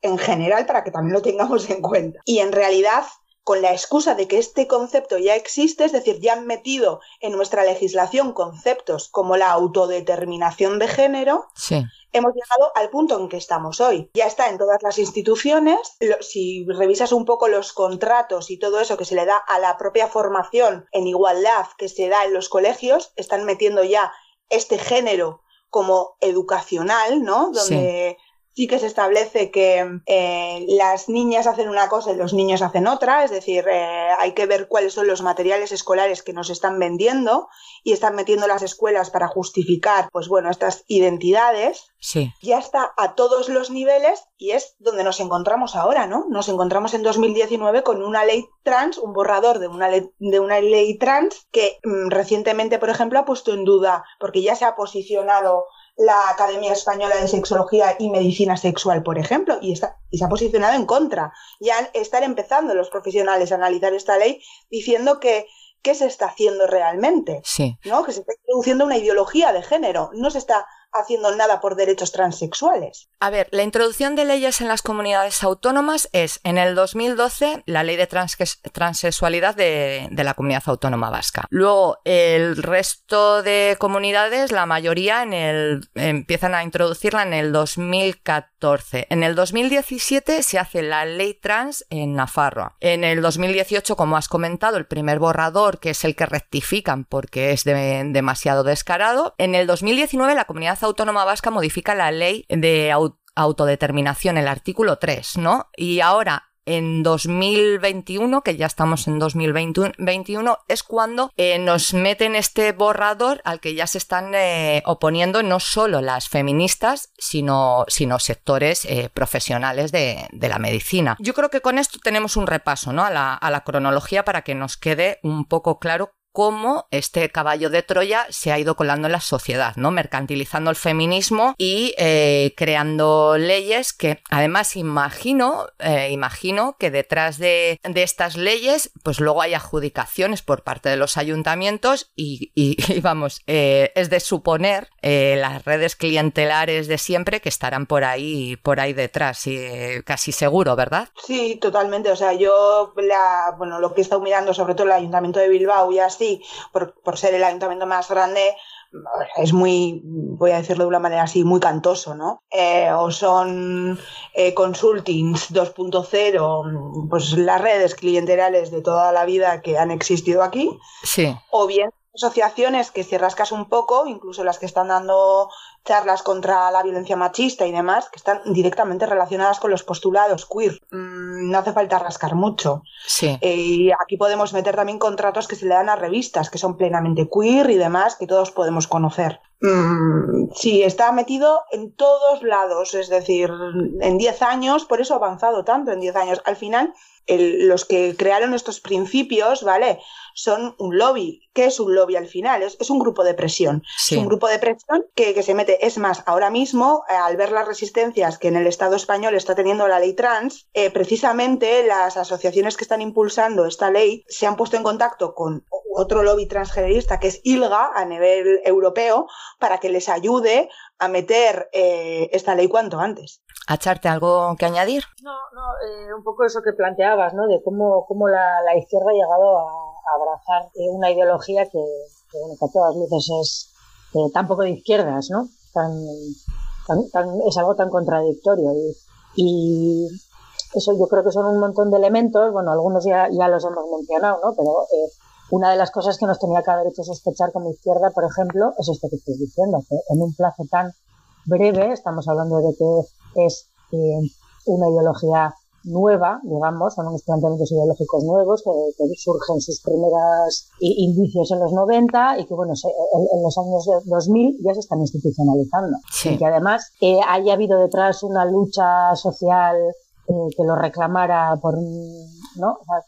S4: en general para que también lo tengamos en cuenta. Y en realidad, con la excusa de que este concepto ya existe, es decir, ya han metido en nuestra legislación conceptos como la autodeterminación de género,
S1: sí
S4: hemos llegado al punto en que estamos hoy. Ya está en todas las instituciones. Si revisas un poco los contratos y todo eso que se le da a la propia formación en igualdad que se da en los colegios, están metiendo ya este género como educacional, ¿no? Donde sí que se establece que eh, las niñas hacen una cosa y los niños hacen otra, es decir, eh, hay que ver cuáles son los materiales escolares que nos están vendiendo y están metiendo las escuelas para justificar, pues bueno, estas identidades.
S1: Sí.
S4: Ya está a todos los niveles y es donde nos encontramos ahora, ¿no? Nos encontramos en 2019 con una ley trans, un borrador de una ley, de una ley trans que mm, recientemente, por ejemplo, ha puesto en duda, porque ya se ha posicionado la Academia Española de Sexología y Medicina Sexual, por ejemplo, y, está, y se ha posicionado en contra. Ya están empezando los profesionales a analizar esta ley diciendo que qué se está haciendo realmente,
S1: sí.
S4: ¿no? Que se está introduciendo una ideología de género, no se está haciendo nada por derechos transexuales.
S1: A ver, la introducción de leyes en las comunidades autónomas es en el 2012 la ley de transexualidad de, la comunidad autónoma vasca. Luego, el resto de comunidades, la mayoría en el, empiezan a introducirla en el 2014. En el 2017 se hace la ley trans en Nafarroa. En el 2018, como has comentado, el primer borrador, que es el que rectifican porque es demasiado descarado. En el 2019 la comunidad Autónoma Vasca modifica la ley de autodeterminación, el artículo 3, ¿no? Y ahora en 2021, que ya estamos en 2021, es cuando eh, nos meten este borrador al que ya se están eh, oponiendo no solo las feministas, sino, sino sectores eh, profesionales de, la medicina. Yo creo que con esto tenemos un repaso ¿no? a la cronología para que nos quede un poco claro cómo este caballo de Troya se ha ido colando en la sociedad, ¿no? Mercantilizando el feminismo y eh, creando leyes que además imagino, eh, imagino que detrás de, estas leyes, pues luego hay adjudicaciones por parte de los ayuntamientos y, *laughs* vamos, eh, es de suponer las redes clientelares de siempre que estarán por ahí, por ahí detrás, casi seguro, ¿verdad?
S4: Sí, totalmente. O sea, yo bueno, lo que he estado mirando, sobre todo el ayuntamiento de Bilbao y así, por, ser el ayuntamiento más grande, es muy, voy a decirlo de una manera así, muy cantoso, ¿no? Eh, o son eh, consultings 2.0, pues las redes clientelares de toda la vida que han existido aquí.
S1: Sí.
S4: O bien asociaciones que si rascas un poco, incluso las que están dando charlas contra la violencia machista y demás, que están directamente relacionadas con los postulados queer. Mm, no hace falta rascar mucho.
S1: Sí.
S4: Eh, y aquí podemos meter también contratos que se le dan a revistas, que son plenamente queer y demás, que todos podemos conocer. Mm, sí, está metido en todos lados, es decir, en 10 años, por eso ha avanzado tanto en 10 años. Al final, el- los que crearon estos principios, ¿vale? Son un lobby. ¿Qué es un lobby al final? Es, es un grupo de presión.
S1: Sí.
S4: Es un grupo de presión que, que se mete. Es más, ahora mismo, eh, al ver las resistencias que en el Estado español está teniendo la ley trans, eh, precisamente las asociaciones que están impulsando esta ley se han puesto en contacto con otro lobby transgenerista que es ILGA a nivel europeo para que les ayude a meter eh, esta ley cuanto antes.
S1: ¿Acharte algo que añadir?
S5: No, no, eh, un poco eso que planteabas, ¿no? De cómo, cómo la, la izquierda ha llegado a, a abrazar una ideología que, bueno, que a todas luces es eh, tan poco de izquierdas, ¿no? Tan, tan, es algo tan contradictorio. Y, eso yo creo que son un montón de elementos, bueno, algunos ya, ya los hemos mencionado, ¿no? Pero eh, una de las cosas que nos tenía que haber hecho sospechar como izquierda, por ejemplo, es esto que estoy diciendo, que en un plazo tan breve, estamos hablando de que es eh, una ideología nueva, digamos, son unos planteamientos ideológicos nuevos que, que surgen sus primeros indicios en los 90 y que, bueno, se- en, en los años de 2000 ya se están institucionalizando.
S1: Sí.
S5: Y que además eh, haya habido detrás una lucha social eh, que lo reclamara por ¿no? O sea,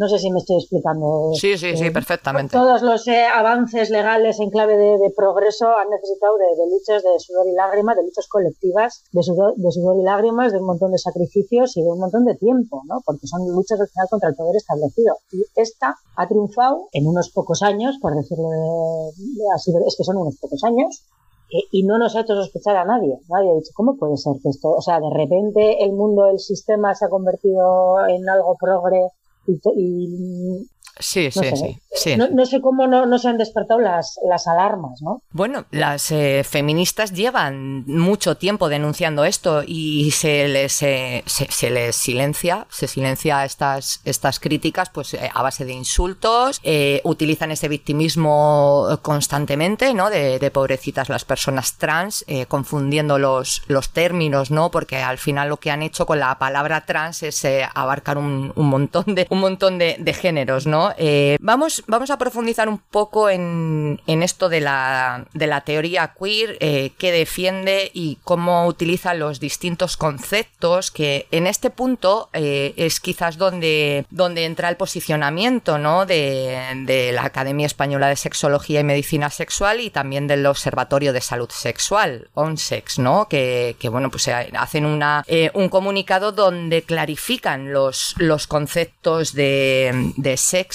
S5: no sé si me estoy explicando.
S1: Sí, sí, sí,
S5: Eh,
S1: perfectamente.
S5: Todos los eh, avances legales en clave de, de progreso han necesitado de, de luchas de sudor y lágrimas, de luchas colectivas, de sudor, de sudor y lágrimas, de un montón de sacrificios y de un montón de tiempo, ¿no? Porque son luchas al final contra el poder establecido. Y esta ha triunfado en unos pocos años, por decirlo de, de así, es que son unos pocos años, eh, y no nos ha hecho sospechar a nadie. Nadie ha dicho, ¿cómo puede ser que esto, o sea, de repente el mundo, el sistema se ha convertido en algo progre y, to- y
S1: Sí,
S5: no
S1: sí,
S5: sé,
S1: sí. sí.
S5: no, no sé cómo no, no se han despertado las, las alarmas, ¿no?
S1: Bueno, las eh, feministas llevan mucho tiempo denunciando esto y se les, eh, se, se les silencia, se silencia estas, estas críticas pues eh, a base de insultos, eh, utilizan ese victimismo constantemente, ¿no? De, de pobrecitas las personas trans, eh, confundiendo los, los términos, ¿no? Porque al final lo que han hecho con la palabra trans es eh, abarcar un, un montón de, un montón de, de géneros, ¿no? Eh, vamos, vamos a profundizar un poco en, en esto de la, de la teoría queer, eh, qué defiende y cómo utiliza los distintos conceptos, que en este punto eh, es quizás donde, donde entra el posicionamiento ¿no? de, de la Academia Española de Sexología y Medicina Sexual y también del Observatorio de Salud Sexual, ONSEX, ¿no? que, que bueno, pues eh, hacen una, un comunicado donde clarifican los, los conceptos de, de sexo,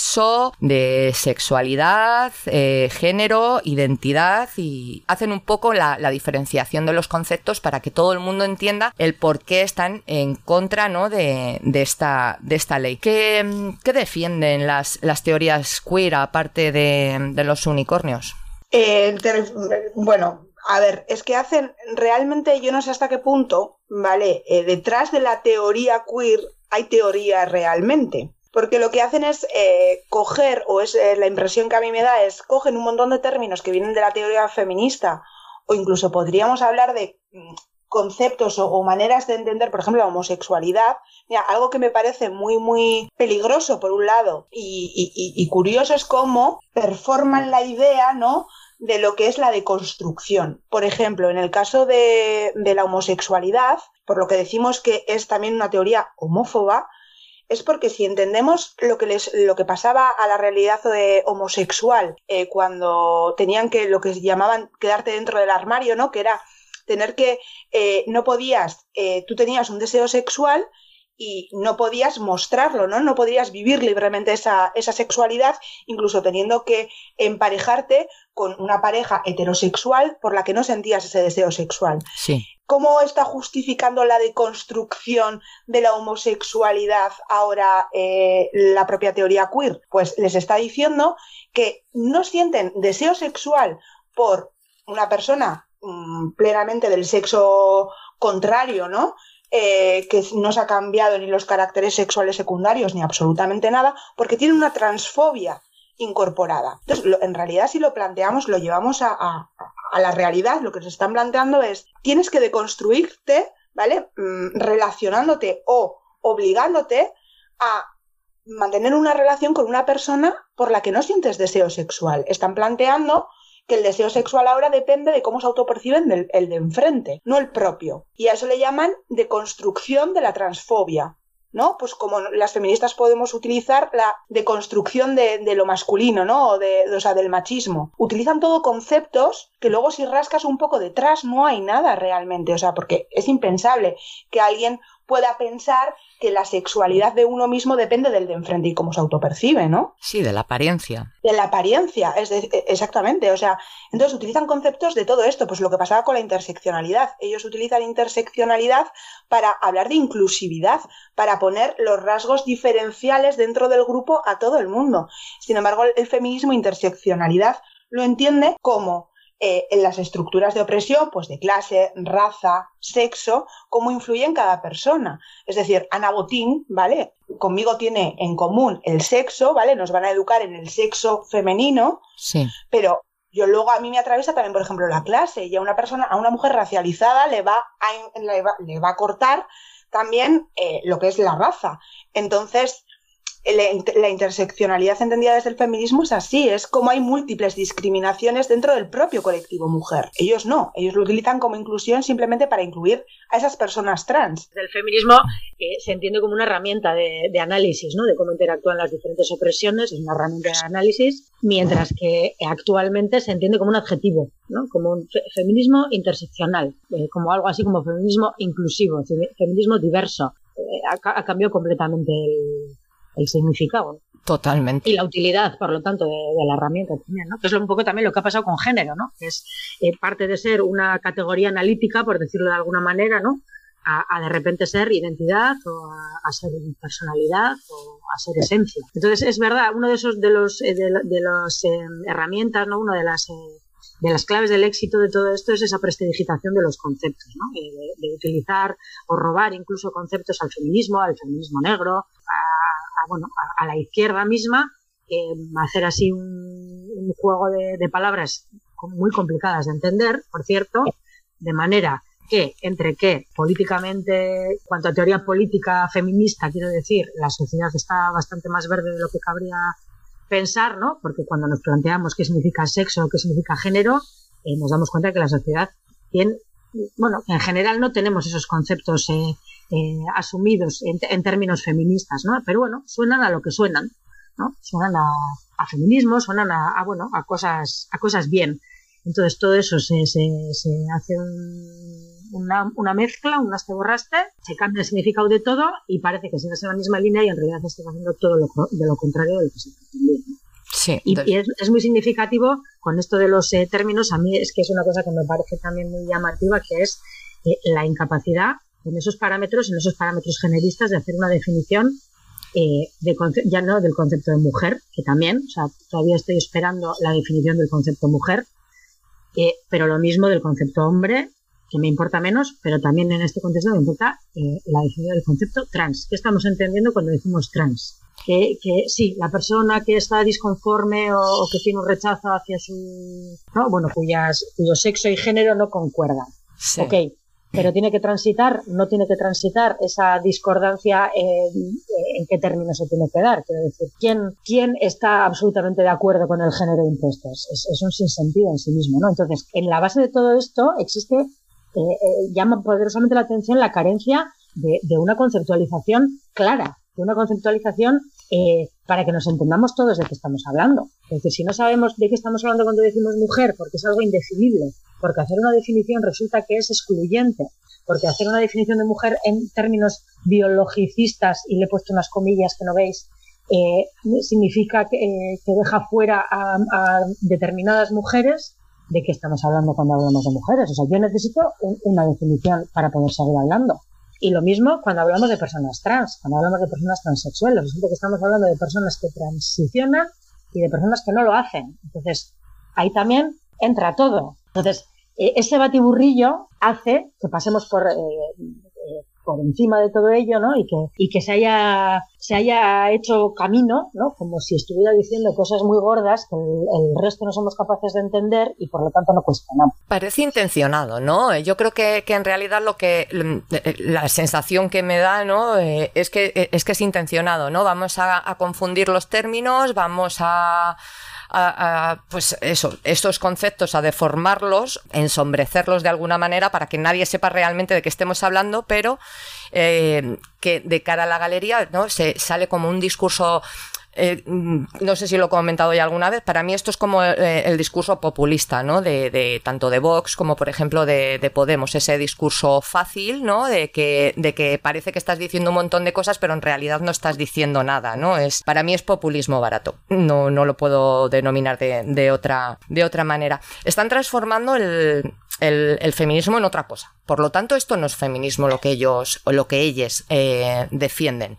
S1: de sexualidad, eh, género, identidad y hacen un poco la, diferenciación de los conceptos para que todo el mundo entienda el por qué están en contra ¿no? de, esta, de esta ley. ¿Qué, defienden las, las teorías queer aparte de, los unicornios?
S4: Eh, bueno, a ver, es que hacen, realmente yo no sé hasta qué punto, ¿vale? Eh, detrás de la teoría queer hay teoría realmente. Porque lo que hacen es eh, coger, o es eh, la impresión que a mí me da, es cogen un montón de términos que vienen de la teoría feminista, o incluso podríamos hablar de mm, conceptos o, maneras de entender, por ejemplo, la homosexualidad. Algo que me parece muy, muy peligroso, por un lado, y, curioso es cómo performan la idea, ¿no? de lo que es la deconstrucción. Por ejemplo, en el caso de la homosexualidad, por lo que decimos que es también una teoría homófoba, es porque si entendemos lo que les lo que pasaba a la realidad de homosexual eh, cuando tenían que lo que llamaban quedarte dentro del armario, ¿no? Que era tener que eh, no podías, eh, tú tenías un deseo sexual y no podías mostrarlo, ¿no? No podías vivir libremente esa, esa sexualidad, incluso teniendo que emparejarte con una pareja heterosexual por la que no sentías ese deseo sexual.
S1: Sí.
S4: ¿Cómo está justificando la deconstrucción de la homosexualidad ahora eh, la propia teoría queer? Pues les está diciendo que no sienten deseo sexual por una persona mm, plenamente del sexo contrario, ¿no? Eh, que no se ha cambiado ni los caracteres sexuales secundarios ni absolutamente nada, porque tienen una transfobia incorporada. Entonces, en realidad, si lo planteamos, lo llevamos a la realidad, lo que nos están planteando es, tienes que deconstruirte, ¿vale? Mm, relacionándote o obligándote a mantener una relación con una persona por la que no sientes deseo sexual. Están planteando que el deseo sexual ahora depende de cómo se autoperciben el de enfrente, no el propio. Y a eso le llaman deconstrucción de la transfobia. ¿no? Pues como las feministas podemos utilizar la deconstrucción de, de lo masculino, ¿no? O, de, o sea, del machismo. Utilizan todo conceptos que luego si rascas un poco detrás no hay nada realmente, o sea, porque es impensable que alguien pueda pensar que la sexualidad de uno mismo depende del de enfrente y cómo se autopercibe, ¿no?
S1: Sí, de la apariencia.
S4: De la apariencia, es exactamente. O sea, entonces utilizan conceptos de todo esto, pues lo que pasaba con la interseccionalidad. Ellos utilizan interseccionalidad para hablar de inclusividad, para poner los rasgos diferenciales dentro del grupo a todo el mundo. Sin embargo, el feminismo interseccionalidad lo entiende como eh, en las estructuras de opresión, pues de clase, raza, sexo, cómo influye en cada persona. Es decir, Ana Botín, ¿vale? Conmigo tiene en común el sexo, ¿vale? Nos van a educar en el sexo femenino,
S1: sí.
S4: pero yo luego a mí me atraviesa también, por ejemplo, la clase y a una persona, a una mujer racializada le va a, le va, a cortar también eh, lo que es la raza. Entonces, la, interseccionalidad entendida desde el feminismo es así, es como hay múltiples discriminaciones dentro del propio colectivo mujer. Ellos no, ellos lo utilizan como inclusión simplemente para incluir a esas personas trans.
S5: El feminismo eh, se entiende como una herramienta de, análisis, ¿no? de cómo interactúan las diferentes opresiones, es una herramienta de análisis, mientras que actualmente se entiende como un adjetivo, ¿no? como un feminismo interseccional, eh, como algo así como feminismo inclusivo, feminismo diverso. Eh, ha, ha cambiado completamente el el significado.
S1: Totalmente.
S5: Y la utilidad, por lo tanto, de, la herramienta también, ¿no? Que es un poco también lo que ha pasado con género, ¿no? Que es eh, parte de ser una categoría analítica, por decirlo de alguna manera, ¿no? A, de repente ser identidad o a, ser personalidad o a ser esencia. Entonces, es verdad, uno de esos de los eh, de, las eh, herramientas, ¿no? Una de las de las claves del éxito de todo esto es esa prestidigitación de los conceptos, ¿no? de, utilizar o robar incluso conceptos al feminismo, al feminismo negro, a bueno, a, la izquierda misma, hacer así un, juego de, palabras muy complicadas de entender, por cierto, de manera que entre que políticamente, cuanto a teoría política feminista, quiero decir, la sociedad está bastante más verde de lo que cabría pensar, ¿no? Porque cuando nos planteamos qué significa sexo qué significa género, eh, nos damos cuenta que la sociedad tiene, bueno, en general no tenemos esos conceptos eh, eh, asumidos en, términos feministas, ¿no? Pero bueno, suenan a lo que suenan, ¿no? Suenan a, feminismo, suenan a, bueno, a cosas, a cosas bien. Entonces todo eso se, se, hace una, una, mezcla, un borraste, se cambia el significado de todo y parece que sigues en la misma línea y en realidad estás haciendo todo lo, de lo contrario de lo que se pretendía.
S1: Sí,
S5: y, es, muy significativo con esto de los eh, términos, a mí es que es una cosa que me parece también muy llamativa, que es eh, la incapacidad en esos parámetros, en esos parámetros generistas, de hacer una definición eh, de ya no del concepto de mujer, que también, o sea, todavía estoy esperando la definición del concepto mujer, eh, pero lo mismo del concepto hombre, que me importa menos, pero también en este contexto me importa eh, la definición del concepto trans. ¿Qué estamos entendiendo cuando decimos trans? Que, que sí, la persona que está disconforme o, que tiene un rechazo hacia su, ¿no? bueno, cuyas, cuyo sexo y género no concuerdan.
S1: Sí.
S5: Ok, pero tiene que transitar, no tiene que transitar esa discordancia en, qué términos se tiene que dar. Quiero decir, ¿quién, quién está absolutamente de acuerdo con el género impuesto? Es, es un sinsentido en sí mismo, ¿no? Entonces, en la base de todo esto existe, eh, eh, llama poderosamente la atención la carencia de, de una conceptualización clara, de una conceptualización eh, para que nos entendamos todos de qué estamos hablando. Es decir, si no sabemos de qué estamos hablando cuando decimos mujer, porque es algo indefinible, porque hacer una definición resulta que es excluyente, porque hacer una definición de mujer en términos biologicistas, y le he puesto unas comillas que no veis, eh, significa que, eh, que, deja fuera a, determinadas mujeres, ¿de qué estamos hablando cuando hablamos de mujeres? O sea, yo necesito una definición para poder seguir hablando. Y lo mismo cuando hablamos de personas trans, cuando hablamos de personas transexuales. Resulta que estamos hablando de personas que transicionan y de personas que no lo hacen. Entonces, ahí también entra todo. Entonces, eh, ese batiburrillo hace que pasemos por, eh, eh, por encima de todo ello, ¿no? Y que, y que se haya, se haya hecho camino, ¿no? Como si estuviera diciendo cosas muy gordas que el, resto no somos capaces de entender y por lo tanto no cuestionamos.
S1: Parece intencionado, ¿no? Yo creo que, que en realidad lo que, la sensación que me da, ¿no? Eh, es que, es que es intencionado, ¿no? Vamos a confundir los términos, vamos a a, pues eso, estos conceptos, a deformarlos, ensombrecerlos de alguna manera para que nadie sepa realmente de qué estemos hablando, pero eh, que de cara a la galería ¿no? se sale como un discurso eh, no sé si lo he comentado ya alguna vez, para mí esto es como eh, el discurso populista, ¿no? De, tanto de Vox como, por ejemplo, de, Podemos, ese discurso fácil, ¿no? De que, de que parece que estás diciendo un montón de cosas, pero en realidad no estás diciendo nada, ¿no? Es, para mí es populismo barato. No, no lo puedo denominar de, otra, de otra manera. Están transformando el, feminismo en otra cosa. Por lo tanto, esto no es feminismo lo que ellos lo que ellos eh, defienden.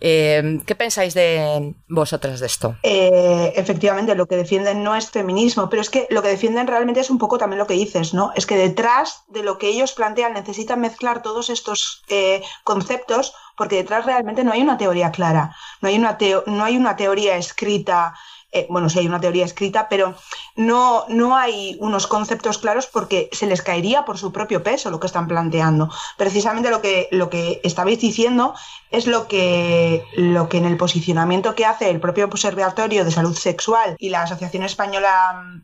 S1: Eh, ¿Qué pensáis de vosotras de esto?
S4: Eh, efectivamente, lo que defienden no es feminismo, pero es que lo que defienden realmente es un poco también lo que dices, ¿no? Es que detrás de lo que ellos plantean necesitan mezclar todos estos eh, conceptos porque detrás realmente no hay una teoría clara, no hay una, no hay una teoría escrita eh, bueno, sí hay una teoría escrita, pero no, no hay unos conceptos claros porque se les caería por su propio peso lo que están planteando. Precisamente lo que, lo que estabais diciendo es lo que, lo que en el posicionamiento que hace el propio Observatorio de Salud Sexual y la Asociación Española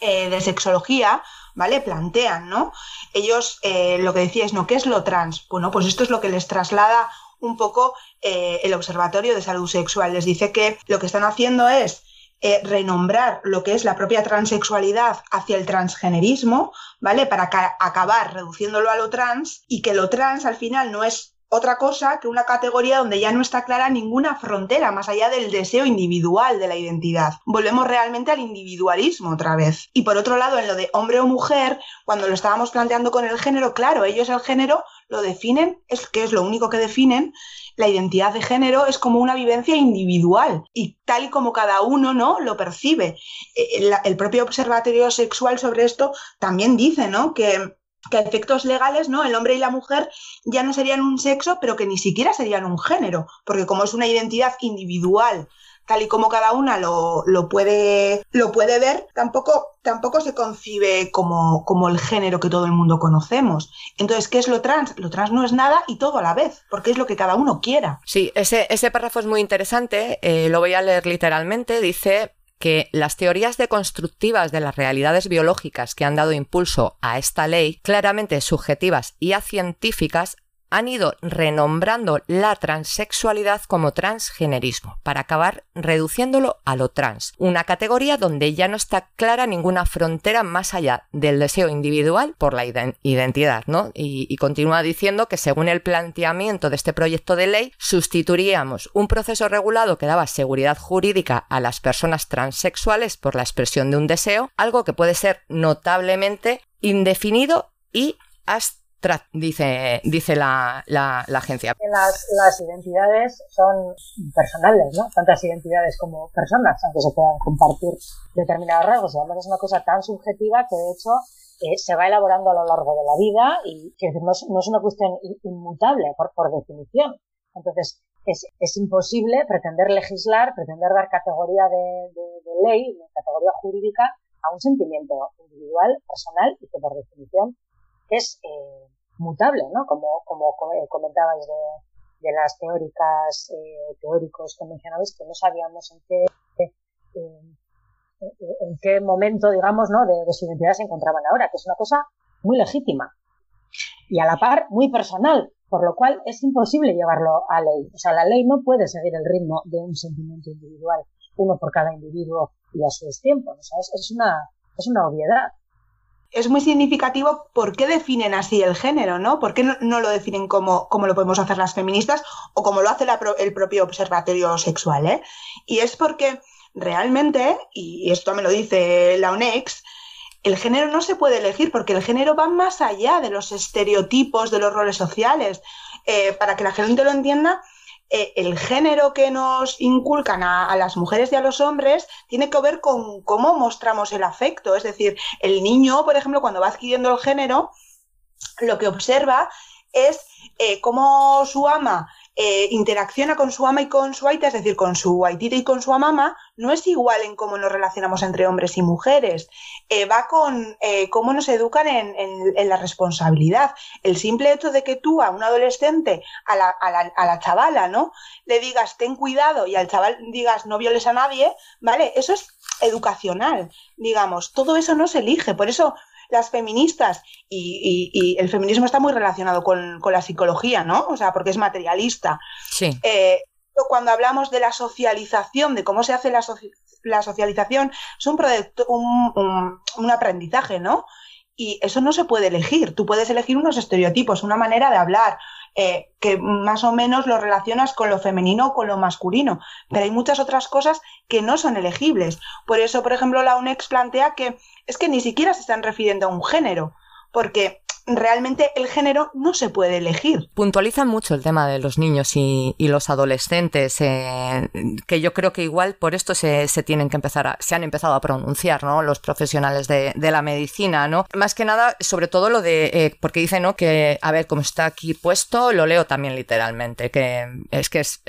S4: eh, de Sexología, ¿vale? Plantean, ¿no? Ellos eh, lo que decíais, ¿no? ¿Qué es lo trans? Bueno, pues esto es lo que les traslada un poco el Observatorio de Salud Sexual. Les dice que lo que están haciendo es eh, renombrar lo que es la propia transexualidad hacia el transgenerismo, ¿vale? Para acabar reduciéndolo a lo trans y que lo trans al final no es otra cosa que una categoría donde ya no está clara ninguna frontera más allá del deseo individual de la identidad. Volvemos realmente al individualismo otra vez. Y por otro lado, en lo de hombre o mujer, cuando lo estábamos planteando con el género, claro, ellos el género lo definen, es que es lo único que definen, la identidad de género es como una vivencia individual y tal y como cada uno no lo percibe. El, eh, el propio observatorio sexual sobre esto también dice, ¿no? Que que a efectos legales, ¿no? El hombre y la mujer ya no serían un sexo, pero que ni siquiera serían un género, porque como es una identidad individual, tal y como cada una lo, puede, lo puede ver, tampoco, tampoco se concibe como, como, el género que todo el mundo conocemos. Entonces, ¿qué es lo trans? Lo trans no es nada y todo a la vez, porque es lo que cada uno quiera.
S1: Sí, ese, ese párrafo es muy interesante, eh, lo voy a leer literalmente, dice que las teorías deconstructivas de las realidades biológicas que han dado impulso a esta ley, claramente subjetivas y acientíficas, han ido renombrando la transexualidad como transgenerismo, para acabar reduciéndolo a lo trans, una categoría donde ya no está clara ninguna frontera más allá del deseo individual por la identidad, ¿no? Y, y continúa diciendo que según el planteamiento de este proyecto de ley, sustituiríamos un proceso regulado que daba seguridad jurídica a las personas transexuales por la expresión de un deseo, algo que puede ser notablemente indefinido y hasta dice, dice la, la, agencia.
S5: Las, las, identidades son personales, ¿no? Tantas identidades como personas, aunque se puedan compartir determinados rasgos. además es una cosa tan subjetiva que de hecho eh, se va elaborando a lo largo de la vida y que no es, no es una cuestión inmutable por, por definición. Entonces, es, es, imposible pretender legislar, pretender dar categoría de, de, de ley, de categoría jurídica a un sentimiento individual, personal y que por definición es eh, mutable, ¿no? Como, como comentabais de, de las teóricas, eh, teóricos que mencionabais, que no sabíamos en qué, en qué momento, digamos, ¿no? De, de, su identidad se encontraban ahora, que es una cosa muy legítima y a la par muy personal, por lo cual es imposible llevarlo a ley. O sea, la ley no puede seguir el ritmo de un sentimiento individual, uno por cada individuo y a sus tiempos. O sea, es una, es una obviedad
S4: es muy significativo por qué definen así el género, ¿no? ¿Por qué no, lo definen como, como, lo podemos hacer las feministas o como lo hace el propio observatorio sexual, ¿eh? Y es porque realmente, y esto me lo dice la UNEX, el género no se puede elegir porque el género va más allá de los estereotipos, de los roles sociales. Eh, para que la gente lo entienda, eh, el género que nos inculcan a, las mujeres y a los hombres tiene que ver con cómo mostramos el afecto. Es decir, el niño, por ejemplo, cuando va adquiriendo el género, lo que observa es eh, cómo su ama eh, interacciona con su ama y con su aita, es decir, con su aitita y con su amama, no es igual en cómo nos relacionamos entre hombres y mujeres. Eh, va con eh, cómo nos educan en, la responsabilidad. El simple hecho de que tú a un adolescente, a la, a, la, a la chavala, ¿no? Le digas ten cuidado y al chaval digas no violes a nadie, ¿vale? Eso es educacional, digamos. Todo eso no se elige. Por eso las feministas y, el feminismo está muy relacionado con, la psicología, ¿no? O sea, porque es materialista.
S1: Sí.
S4: Eh, cuando hablamos de la socialización, de cómo se hace la, socialización, es un, proyecto, un, aprendizaje, ¿no? Y eso no se puede elegir. Tú puedes elegir unos estereotipos, una manera de hablar, eh, que más o menos lo relacionas con lo femenino o con lo masculino. Pero hay muchas otras cosas que no son elegibles. Por eso, por ejemplo, la UNEX plantea que es que ni siquiera se están refiriendo a un género, porque realmente el género no se puede elegir.
S1: Puntualizan mucho el tema de los niños y, los adolescentes, eh, que yo creo que igual por esto se, tienen que empezar se han empezado a pronunciar, ¿no? Los profesionales de, la medicina, ¿no? Más que nada, sobre todo lo de, eh, porque dice, ¿no? Que, a ver, como está aquí puesto, lo leo también literalmente, que es que es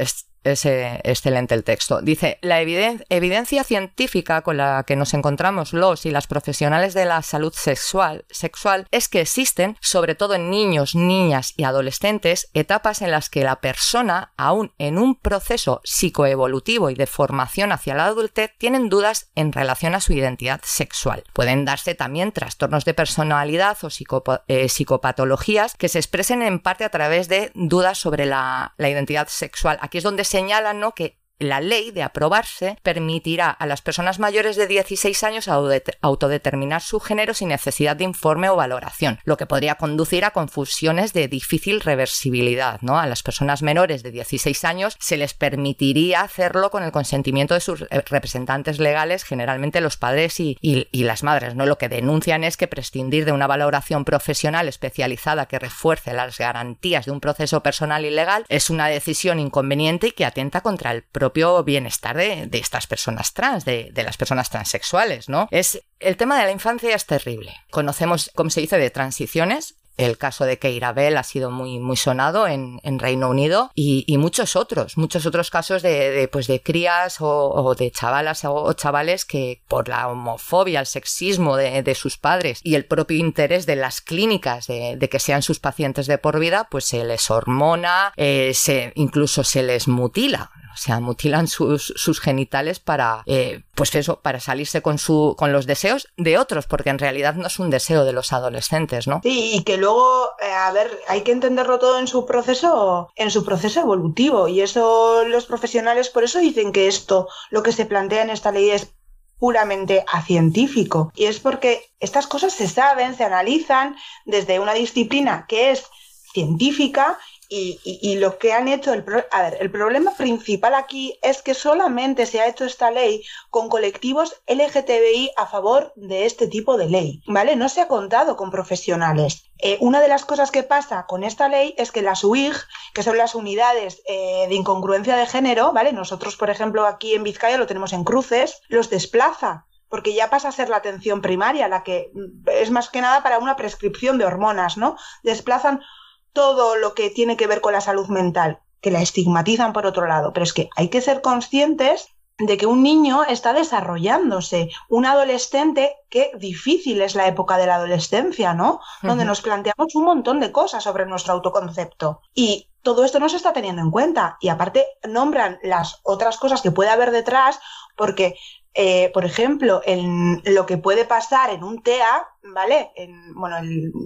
S1: excelente el texto. Dice, la evidencia científica con la que nos encontramos los y las profesionales de la salud sexual, sexual es que existen, sobre todo en niños, niñas y adolescentes, etapas en las que la persona, aún en un proceso psicoevolutivo y de formación hacia la adultez, tienen dudas en relación a su identidad sexual. Pueden darse también trastornos de personalidad o eh, psicopatologías que se expresen en parte a través de dudas sobre la, la identidad sexual. Aquí es donde se señalan ¿no? que la ley, de aprobarse, permitirá a las personas mayores de 16 años autodeterminar su género sin necesidad de informe o valoración, lo que podría conducir a confusiones de difícil reversibilidad. ¿no? A las personas menores de 16 años se les permitiría hacerlo con el consentimiento de sus eh, representantes legales, generalmente los padres y, las madres. ¿no? Lo que denuncian es que prescindir de una valoración profesional especializada que refuerce las garantías de un proceso personal y legal es una decisión inconveniente y que atenta contra el propio bienestar de, estas personas trans, de, las personas transexuales, ¿no? Es, el tema de la infancia es terrible. Conocemos, como se dice, de transiciones, el caso de Keira Bell ha sido muy, muy sonado en, Reino Unido y, muchos otros, muchos otros casos de, pues de crías o, de chavalas o, chavales que por la homofobia, el sexismo de, sus padres y el propio interés de las clínicas de, que sean sus pacientes de por vida, pues se les hormona, eh, se, incluso se les mutila. O sea, mutilan sus, genitales para, eh, pues eso, para salirse con, su, con los deseos de otros, porque en realidad no es un deseo de los adolescentes, ¿no?
S4: Sí, y que luego, eh, a ver, hay que entenderlo todo en su proceso, en su proceso evolutivo. Y eso los profesionales por eso dicen que esto, lo que se plantea en esta ley es puramente a científico. Y es porque estas cosas se saben, se analizan desde una disciplina que es científica y, lo que han hecho, el a ver, el problema principal aquí es que solamente se ha hecho esta ley con colectivos LGTBI a favor de este tipo de ley, ¿vale? No se ha contado con profesionales. Eh, una de las cosas que pasa con esta ley es que las UIG, que son las unidades eh, de incongruencia de género, ¿vale? Nosotros, por ejemplo, aquí en Vizcaya lo tenemos en cruces, los desplaza porque ya pasa a ser la atención primaria, la que es más que nada para una prescripción de hormonas, ¿no? Desplazan todo lo que tiene que ver con la salud mental, que la estigmatizan por otro lado, pero es que hay que ser conscientes de que un niño está desarrollándose, un adolescente, qué difícil es la época de la adolescencia, ¿no? Donde nos planteamos un montón de cosas sobre nuestro autoconcepto. Y todo esto no se está teniendo en cuenta. Y aparte nombran las otras cosas que puede haber detrás, porque eh, por ejemplo, en lo que puede pasar en un TEA, ¿vale? En, bueno,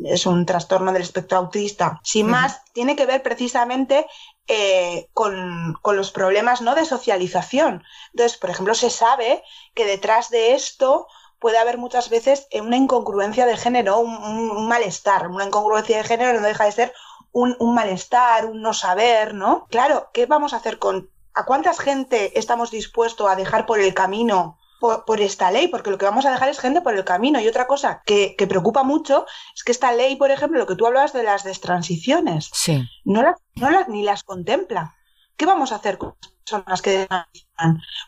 S4: es un trastorno del espectro autista. Sin más, tiene que ver precisamente eh, con, los problemas ¿no? de socialización. Entonces, por ejemplo, se sabe que detrás de esto puede haber muchas veces una incongruencia de género, un, malestar. Una incongruencia de género no deja de ser un, un malestar, un no saber, ¿no? Claro, ¿qué vamos a hacer con ¿A cuánta gente estamos dispuestos a dejar por el camino por, esta ley, porque lo que vamos a dejar es gente por el camino. Y otra cosa que, preocupa mucho es que esta ley, por ejemplo, lo que tú hablabas de las destransiciones,
S1: sí.
S4: no, las, no las, ni las contempla. ¿Qué vamos a hacer con las personas que?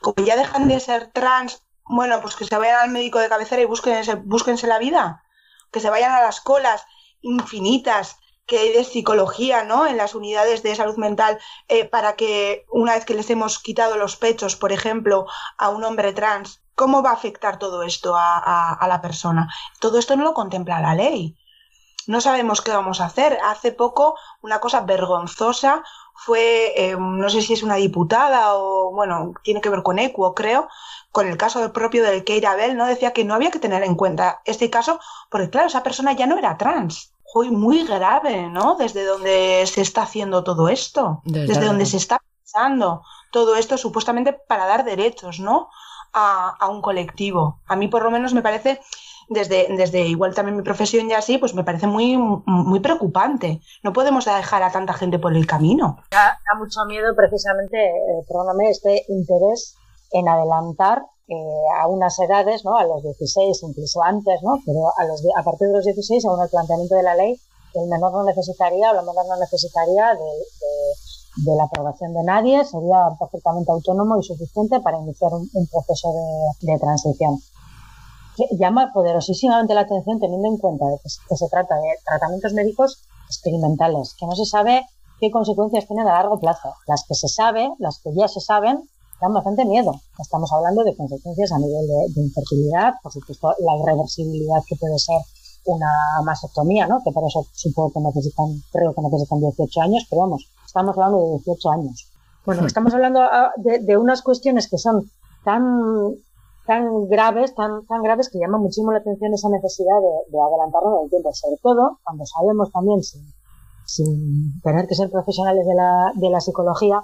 S4: Como ya dejan de ser trans, bueno, pues que se vayan al médico de cabecera y búsquense, búsquense la vida, que se vayan a las colas infinitas que hay de psicología, ¿no? En las unidades de salud mental eh, para que una vez que les hemos quitado los pechos, por ejemplo, a un hombre trans, ¿cómo va a afectar todo esto a, la persona? Todo esto no lo contempla la ley. No sabemos qué vamos a hacer. Hace poco una cosa vergonzosa fue, eh, no sé si es una diputada o, bueno, tiene que ver con Equo, creo, con el caso propio del Keira Bell, ¿no? Decía que no había que tener en cuenta este caso, porque claro, esa persona ya no era trans. Fue muy grave, ¿no? Desde donde se está haciendo todo esto, desde, donde se está pensando todo esto supuestamente para dar derechos, ¿no? A, a un colectivo. A mí por lo menos me parece desde, desde igual también mi profesión ya así, pues me parece muy, muy preocupante. No podemos dejar a tanta gente por el camino.
S5: Da, mucho miedo precisamente, eh, perdóname, este interés en adelantar eh, a unas edades, ¿no? A los 16, incluso antes, ¿no? Pero a, los a partir de los 16, según el planteamiento de la ley, el menor no necesitaría o la menor no necesitaría de, de, la aprobación de nadie, sería perfectamente autónomo y suficiente para iniciar un, un proceso de, de transición llama poderosísimamente la atención teniendo en cuenta que, se trata de tratamientos médicos experimentales, que no se sabe qué consecuencias tienen a largo plazo. Las que se saben, las que ya se saben, dan bastante miedo. Estamos hablando de consecuencias a nivel de, infertilidad, por supuesto, la irreversibilidad que puede ser una mastectomía, ¿no? Que por eso supongo que necesitan, creo que necesitan 18 años, pero vamos, estamos hablando de 18 años. Bueno, estamos hablando ah, de, de unas cuestiones que son tan tan graves, tan, tan graves que llama muchísimo la atención esa necesidad de, de adelantarnos en el tiempo, sobre todo cuando sabemos también, sin, sin tener que ser profesionales de la, de la psicología,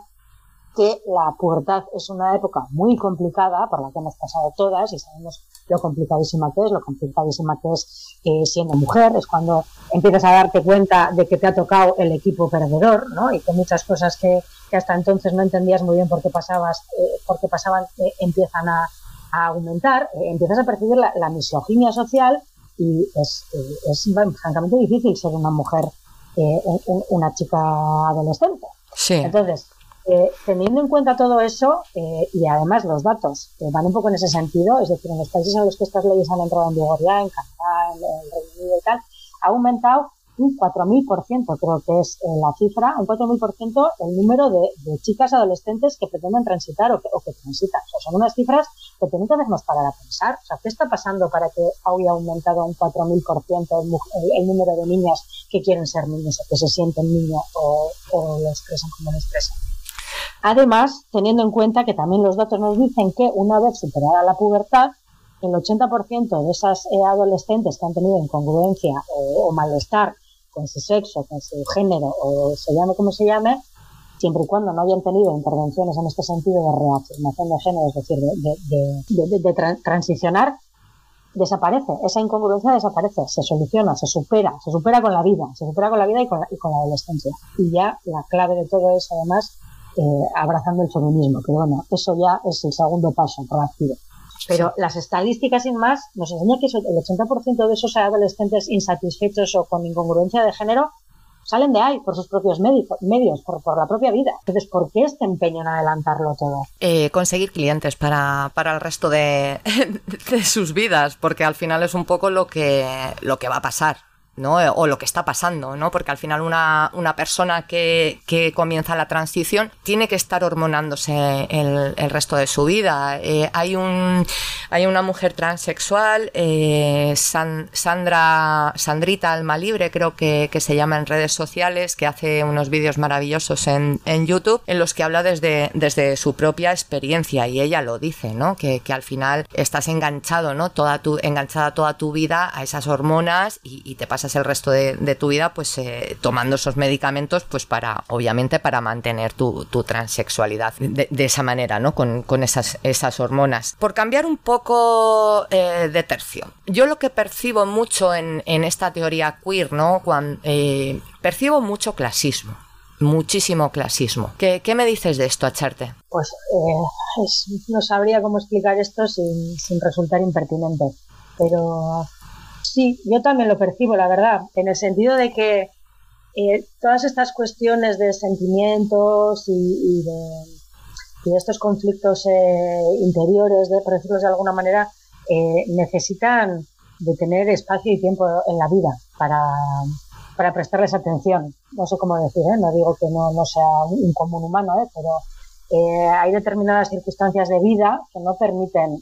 S5: que la pubertad es una época muy complicada por la que hemos pasado todas y sabemos lo complicadísima que es, lo complicadísima que es eh, siendo mujer, es cuando empiezas a darte cuenta de que te ha tocado el equipo perdedor, ¿no? Y que muchas cosas que, que hasta entonces no entendías muy bien por qué pasabas, eh, por qué pasaban, eh, empiezan a, a aumentar, eh, empiezas a percibir la, misoginia social y es, es, francamente difícil ser una mujer, una chica adolescente.
S1: Sí.
S5: Entonces, teniendo en cuenta todo eso y además los datos van un poco en ese sentido, es decir, en los países en los que estas leyes han entrado en vigor ya, en Canadá, en el Reino Unido y tal, ha aumentado un 4.000%, creo que es eh, la cifra, un 4.000% el número de, chicas adolescentes que pretenden transitar o que, o que transitan. O sea, son unas cifras que tenemos que hacernos parar a pensar. O sea, ¿qué está pasando para que hoy ha aumentado un 4.000% el, el número de niñas que quieren ser niñas o que se sienten niños o, o lo expresan como lo expresan? Además, teniendo en cuenta que también los datos nos dicen que una vez superada la pubertad, el 80% de esas eh, adolescentes que han tenido incongruencia o, malestar con su sexo, con su género o se llame como se llame, siempre y cuando no hayan tenido intervenciones en este sentido de reafirmación de género, es decir, de, transicionar, desaparece, esa incongruencia desaparece, se soluciona, se supera, se supera con la vida, se supera con la vida y con la, y con la adolescencia. Y ya la clave de todo es, además, eh, abrazando el feminismo, que bueno, eso ya es el segundo paso proactivo. Pero las estadísticas sin más nos enseñan que el 80% de esos adolescentes insatisfechos o con incongruencia de género salen de ahí por sus propios medios, por, por, la propia vida. Entonces, ¿por qué este empeño en adelantarlo todo?
S1: Eh, conseguir clientes para, para el resto de, *laughs* de, sus vidas, porque al final es un poco lo que, lo que va a pasar. ¿No? o lo que está pasando, ¿no? porque al final una, una persona que, que, comienza la transición tiene que estar hormonándose el, el resto de su vida. Eh, hay, un, hay una mujer transexual, eh, San, Sandra, Sandrita Alma Libre, creo que, que, se llama en redes sociales, que hace unos vídeos maravillosos en, en, YouTube, en los que habla desde, desde su propia experiencia y ella lo dice, ¿no? que, que al final estás enganchado, ¿no? toda tu, enganchada toda tu vida a esas hormonas y, y te pasas el resto de, tu vida pues eh, tomando esos medicamentos pues para obviamente para mantener tu, tu transexualidad de, esa manera no con, con, esas, esas hormonas por cambiar un poco eh, de tercio yo lo que percibo mucho en, esta teoría queer no Cuando, eh, percibo mucho clasismo muchísimo clasismo. ¿Qué, ¿Qué, me dices de esto, Acharte?
S5: Pues es, no sabría cómo explicar esto sin, sin resultar impertinente, pero Sí, yo también lo percibo, la verdad, en el sentido de que eh, todas estas cuestiones de sentimientos y, de, estos conflictos eh, interiores, de, por decirlo de alguna manera, eh, necesitan de tener espacio y tiempo en la vida para, para prestarles atención. No sé cómo decir, no digo que no, no sea un común humano, ¿eh? pero hay determinadas circunstancias de vida que no permiten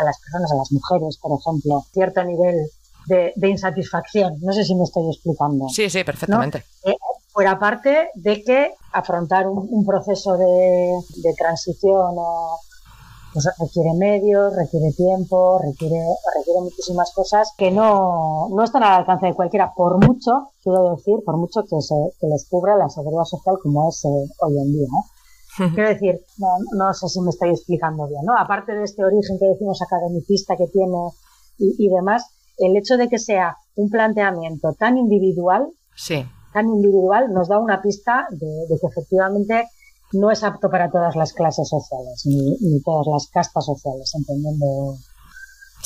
S5: a las personas, a las mujeres, por ejemplo, cierto nivel de, insatisfacción. No sé si me estoy explicando.
S1: Sí, sí, perfectamente.
S5: Eh, fuera parte de que afrontar un, proceso de, transición pues, requiere medios, requiere tiempo, requiere, requiere muchísimas cosas que no, no están al alcance de cualquiera, por mucho, quiero decir, por mucho que, se, que les cubra la seguridad social como es hoy en día. *laughs* Quiero decir, no, sé si me estoy explicando bien, ¿no? Aparte de este origen que decimos academicista que tiene y, demás, el hecho de que sea un planteamiento tan individual,
S1: sí.
S5: tan individual, nos da una pista de, que efectivamente no es apto para todas las clases sociales, ni, ni todas las castas sociales, entendiendo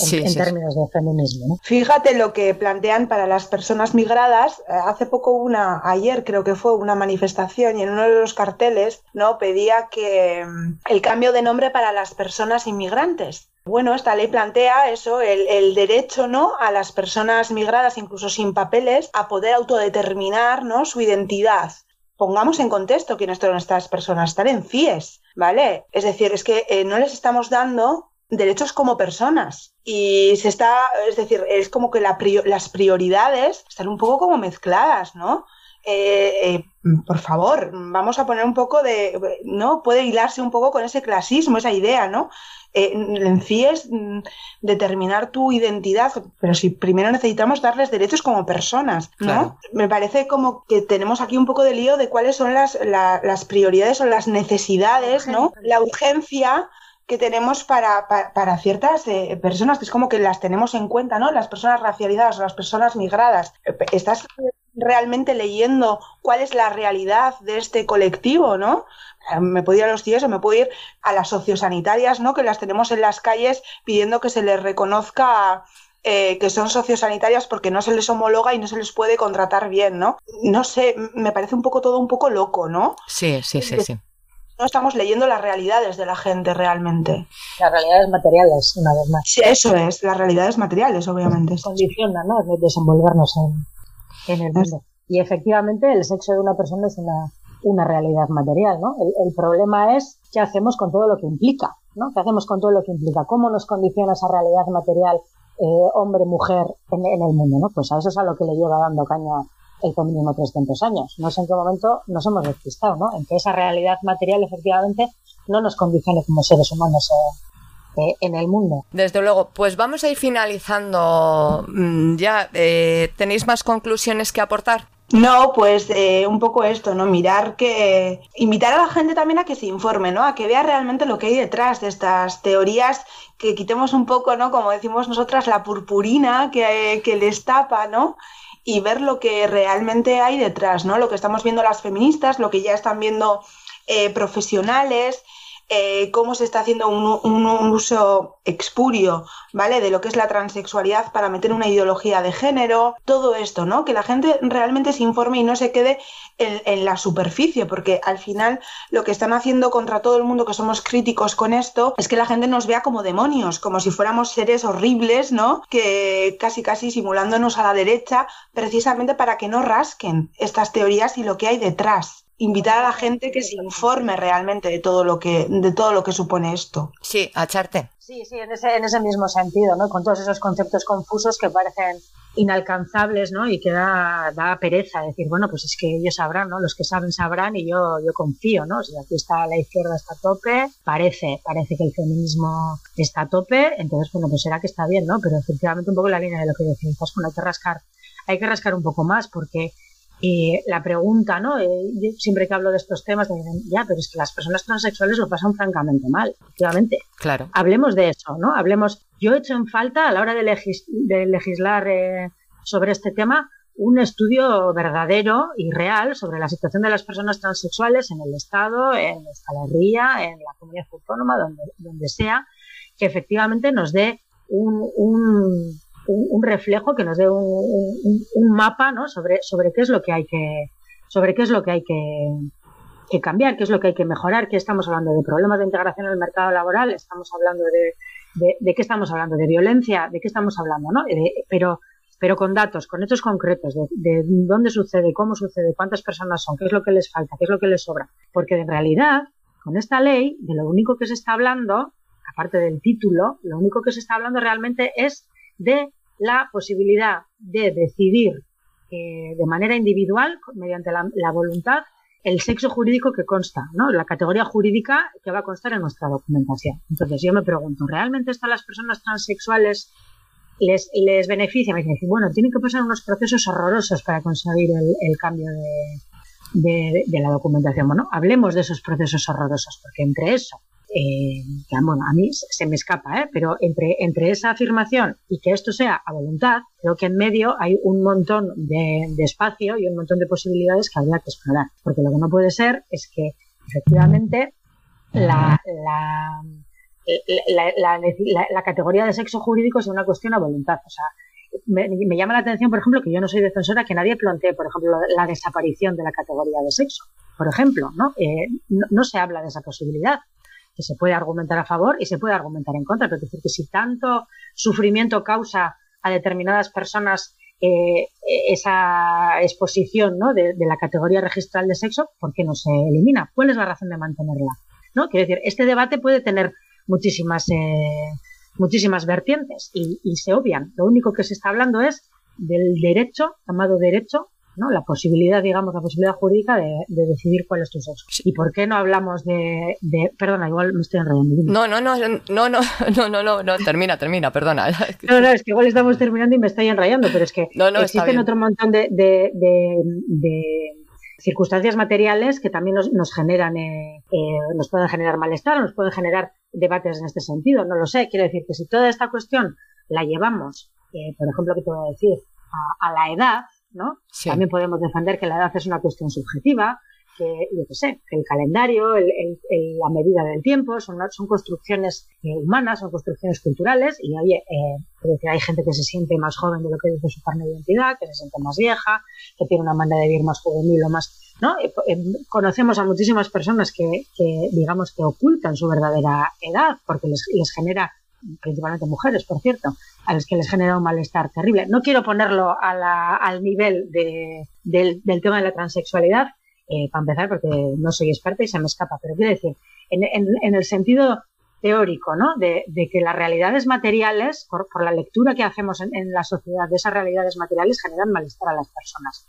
S5: en, términos de feminismo.
S4: Fíjate lo que plantean para las personas migradas. Eh, hace poco una, ayer creo que fue una manifestación y en uno de los carteles no pedía que mm, el cambio de nombre para las personas inmigrantes. Bueno, esta ley plantea eso, el, el, derecho ¿no? a las personas migradas, incluso sin papeles, a poder autodeterminar ¿no? su identidad. Pongamos en contexto quiénes son estas personas, están en CIES, ¿vale? Es decir, es que eh, no les estamos dando derechos como personas. Y se está, es decir, es como que las prioridades están un poco como mezcladas, ¿no? Eh, eh, por favor, vamos a poner un poco de, ¿no? Puede hilarse un poco con ese clasismo, esa idea, ¿no? Eh, en CIES mm, determinar tu identidad, pero si primero necesitamos darles derechos como personas, ¿no? Me parece como que tenemos aquí un poco de lío de cuáles son las, las prioridades o las necesidades, ¿no? La urgencia que tenemos para, para, ciertas eh, personas, que es como que las tenemos en cuenta, ¿no? Las personas racializadas o las personas migradas. ¿Estás realmente leyendo cuál es la realidad de este colectivo, ¿no? Eh, me puedo ir a los CIES o me puedo ir a las sociosanitarias, ¿no? Que las tenemos en las calles pidiendo que se les reconozca eh, que son sociosanitarias porque no se les homologa y no se les puede contratar bien, ¿no? No sé, me parece un poco todo un poco loco, ¿no?
S1: Sí, sí, sí, sí
S4: no estamos leyendo las realidades de la gente realmente.
S5: Las realidades materiales, una vez más.
S4: Sí, eso es, las realidades materiales, obviamente.
S5: Condicionan, ¿no? De desenvolvernos en, el mundo. Y efectivamente el sexo de una persona es una, una realidad material, ¿no? El, problema es qué hacemos con todo lo que implica, ¿no? ¿Qué hacemos con todo lo que implica? ¿Cómo nos condiciona esa realidad material eh, hombre-mujer en, en, el mundo, ¿no? Pues a eso es a lo que le lleva dando caña el mínimo 300 años. No sé en qué momento nos hemos despistado, ¿no? En que esa realidad material efectivamente no nos condicione como seres humanos eh, eh, en el mundo.
S1: Desde luego, pues vamos a ir finalizando mm, ya. Eh, ¿Tenéis más conclusiones que aportar?
S4: No, pues un poco esto, ¿no? Mirar que. invitar a la gente también a que se informe, ¿no? A que vea realmente lo que hay detrás de estas teorías, que quitemos un poco, ¿no? Como decimos nosotras, la purpurina que, que les tapa, ¿no? Y ver lo que realmente hay detrás, ¿no? Lo que estamos viendo las feministas, lo que ya están viendo eh, profesionales, eh, cómo se está haciendo un, uso expurio, ¿vale? De lo que es la transexualidad para meter una ideología de género, todo esto, ¿no? Que la gente realmente se informe y no se quede en, la superficie, porque al final lo que están haciendo contra todo el mundo que somos críticos con esto es que la gente nos vea como demonios, como si fuéramos seres horribles, ¿no? Que casi casi simulándonos a la derecha, precisamente para que no rasquen estas teorías y lo que hay detrás invitar a la gente que se informe realmente de todo lo que, de todo lo que supone esto.
S1: Sí, a echarte.
S5: Sí, sí, en ese, en ese mismo sentido, ¿no? Con todos esos conceptos confusos que parecen inalcanzables, ¿no? Y que da, da pereza decir, bueno, pues es que ellos sabrán, ¿no? Los que saben sabrán y yo, yo confío, ¿no? Si aquí está la izquierda está a tope, parece, parece que el feminismo está a tope, entonces, bueno, pues será que está bien, ¿no? Pero efectivamente un poco la línea de lo que decimos, pues bueno, hay que rascar, hay que rascar un poco más porque y la pregunta, ¿no? Eh, siempre que hablo de estos temas, me dicen, ya, pero es que las personas transexuales lo pasan francamente mal, efectivamente.
S1: Claro.
S5: Hablemos de eso, ¿no? Hablemos. Yo he hecho en falta, a la hora de, legislar eh, sobre este tema, un estudio verdadero y real sobre la situación de las personas transexuales en el Estado, en Euskal en la comunidad autónoma, donde, donde sea, que efectivamente nos dé un, un un, reflejo que nos dé un, mapa ¿no? sobre, sobre qué es lo que hay que sobre qué es lo que hay que, cambiar, qué es lo que hay que mejorar, qué estamos hablando de problemas de integración en el mercado laboral, estamos hablando de, de, qué estamos hablando, de violencia, de qué estamos hablando, ¿no? pero, pero con datos, con hechos concretos de, dónde sucede, cómo sucede, cuántas personas son, qué es lo que les falta, qué es lo que les sobra. Porque en realidad, con esta ley, de lo único que se está hablando, aparte del título, lo único que se está hablando realmente es de la posibilidad de decidir eh, de manera individual, mediante la, la, voluntad, el sexo jurídico que consta, ¿no? La categoría jurídica que va a constar en nuestra documentación. Entonces yo me pregunto, ¿realmente esto a las personas transexuales les, les beneficia? Me dicen, bueno, tienen que pasar unos procesos horrorosos para conseguir el, cambio de, de, la documentación. Bueno, hablemos de esos procesos horrorosos, porque entre eso eh, que bueno, a mí se me escapa, ¿eh? pero entre, entre esa afirmación y que esto sea a voluntad, creo que en medio hay un montón de, espacio y un montón de posibilidades que habría que explorar. Porque lo que no puede ser es que efectivamente la, la, la, categoría de sexo jurídico sea una cuestión a voluntad. O sea, me, llama la atención, por ejemplo, que yo no soy defensora que nadie plantee, por ejemplo, la desaparición de la categoría de sexo. Por ejemplo, ¿no? Eh, no se habla de esa posibilidad que se puede argumentar a favor y se puede argumentar en contra. Pero decir, que si tanto sufrimiento causa a determinadas personas eh, esa exposición ¿no? de, la categoría registral de sexo, ¿por qué no se elimina? ¿Cuál es la razón de mantenerla? ¿No? Quiero decir, este debate puede tener muchísimas, eh, muchísimas vertientes y, y se obvian. Lo único que se está hablando es del derecho, llamado derecho ¿no? La posibilidad, digamos, la posibilidad jurídica de, decidir cuál es tu sexo. ¿Y por qué no hablamos de, perdona, igual me estoy enredando.
S1: No, no, no, no, no, *laughs* no, no, no, no, termina, termina, perdona. *laughs*
S5: No, no, es que igual estamos terminando y me estoy enrayando, pero es que no, no, existen otro montón de, de, circunstancias materiales que también nos, generan, eh, eh, nos pueden generar malestar, nos pueden generar debates en este sentido. No lo sé. Quiero decir que si toda esta cuestión la llevamos, eh, por ejemplo, que te voy a decir, a la edad, ¿no? También podemos defender que la edad es una cuestión subjetiva, que, yo qué sé, que el calendario, el, la medida del tiempo, son, son construcciones eh, humanas, son construcciones culturales, y oye, eh, hay gente que se siente más joven de lo que dice su carne de identidad, que se siente más vieja, que tiene una manera de vivir más juvenil o más, ¿no? Eh, eh, conocemos a muchísimas personas que, que, digamos, que ocultan su verdadera edad, porque les, les genera principalmente mujeres, por cierto, a las que les genera un malestar terrible. No quiero ponerlo al nivel del, tema de la transexualidad, eh, para empezar, porque no soy experta y se me escapa, pero quiero decir, en, el sentido teórico, ¿no? De, que las realidades materiales, por, la lectura que hacemos en, la sociedad de esas realidades materiales, generan malestar a las personas.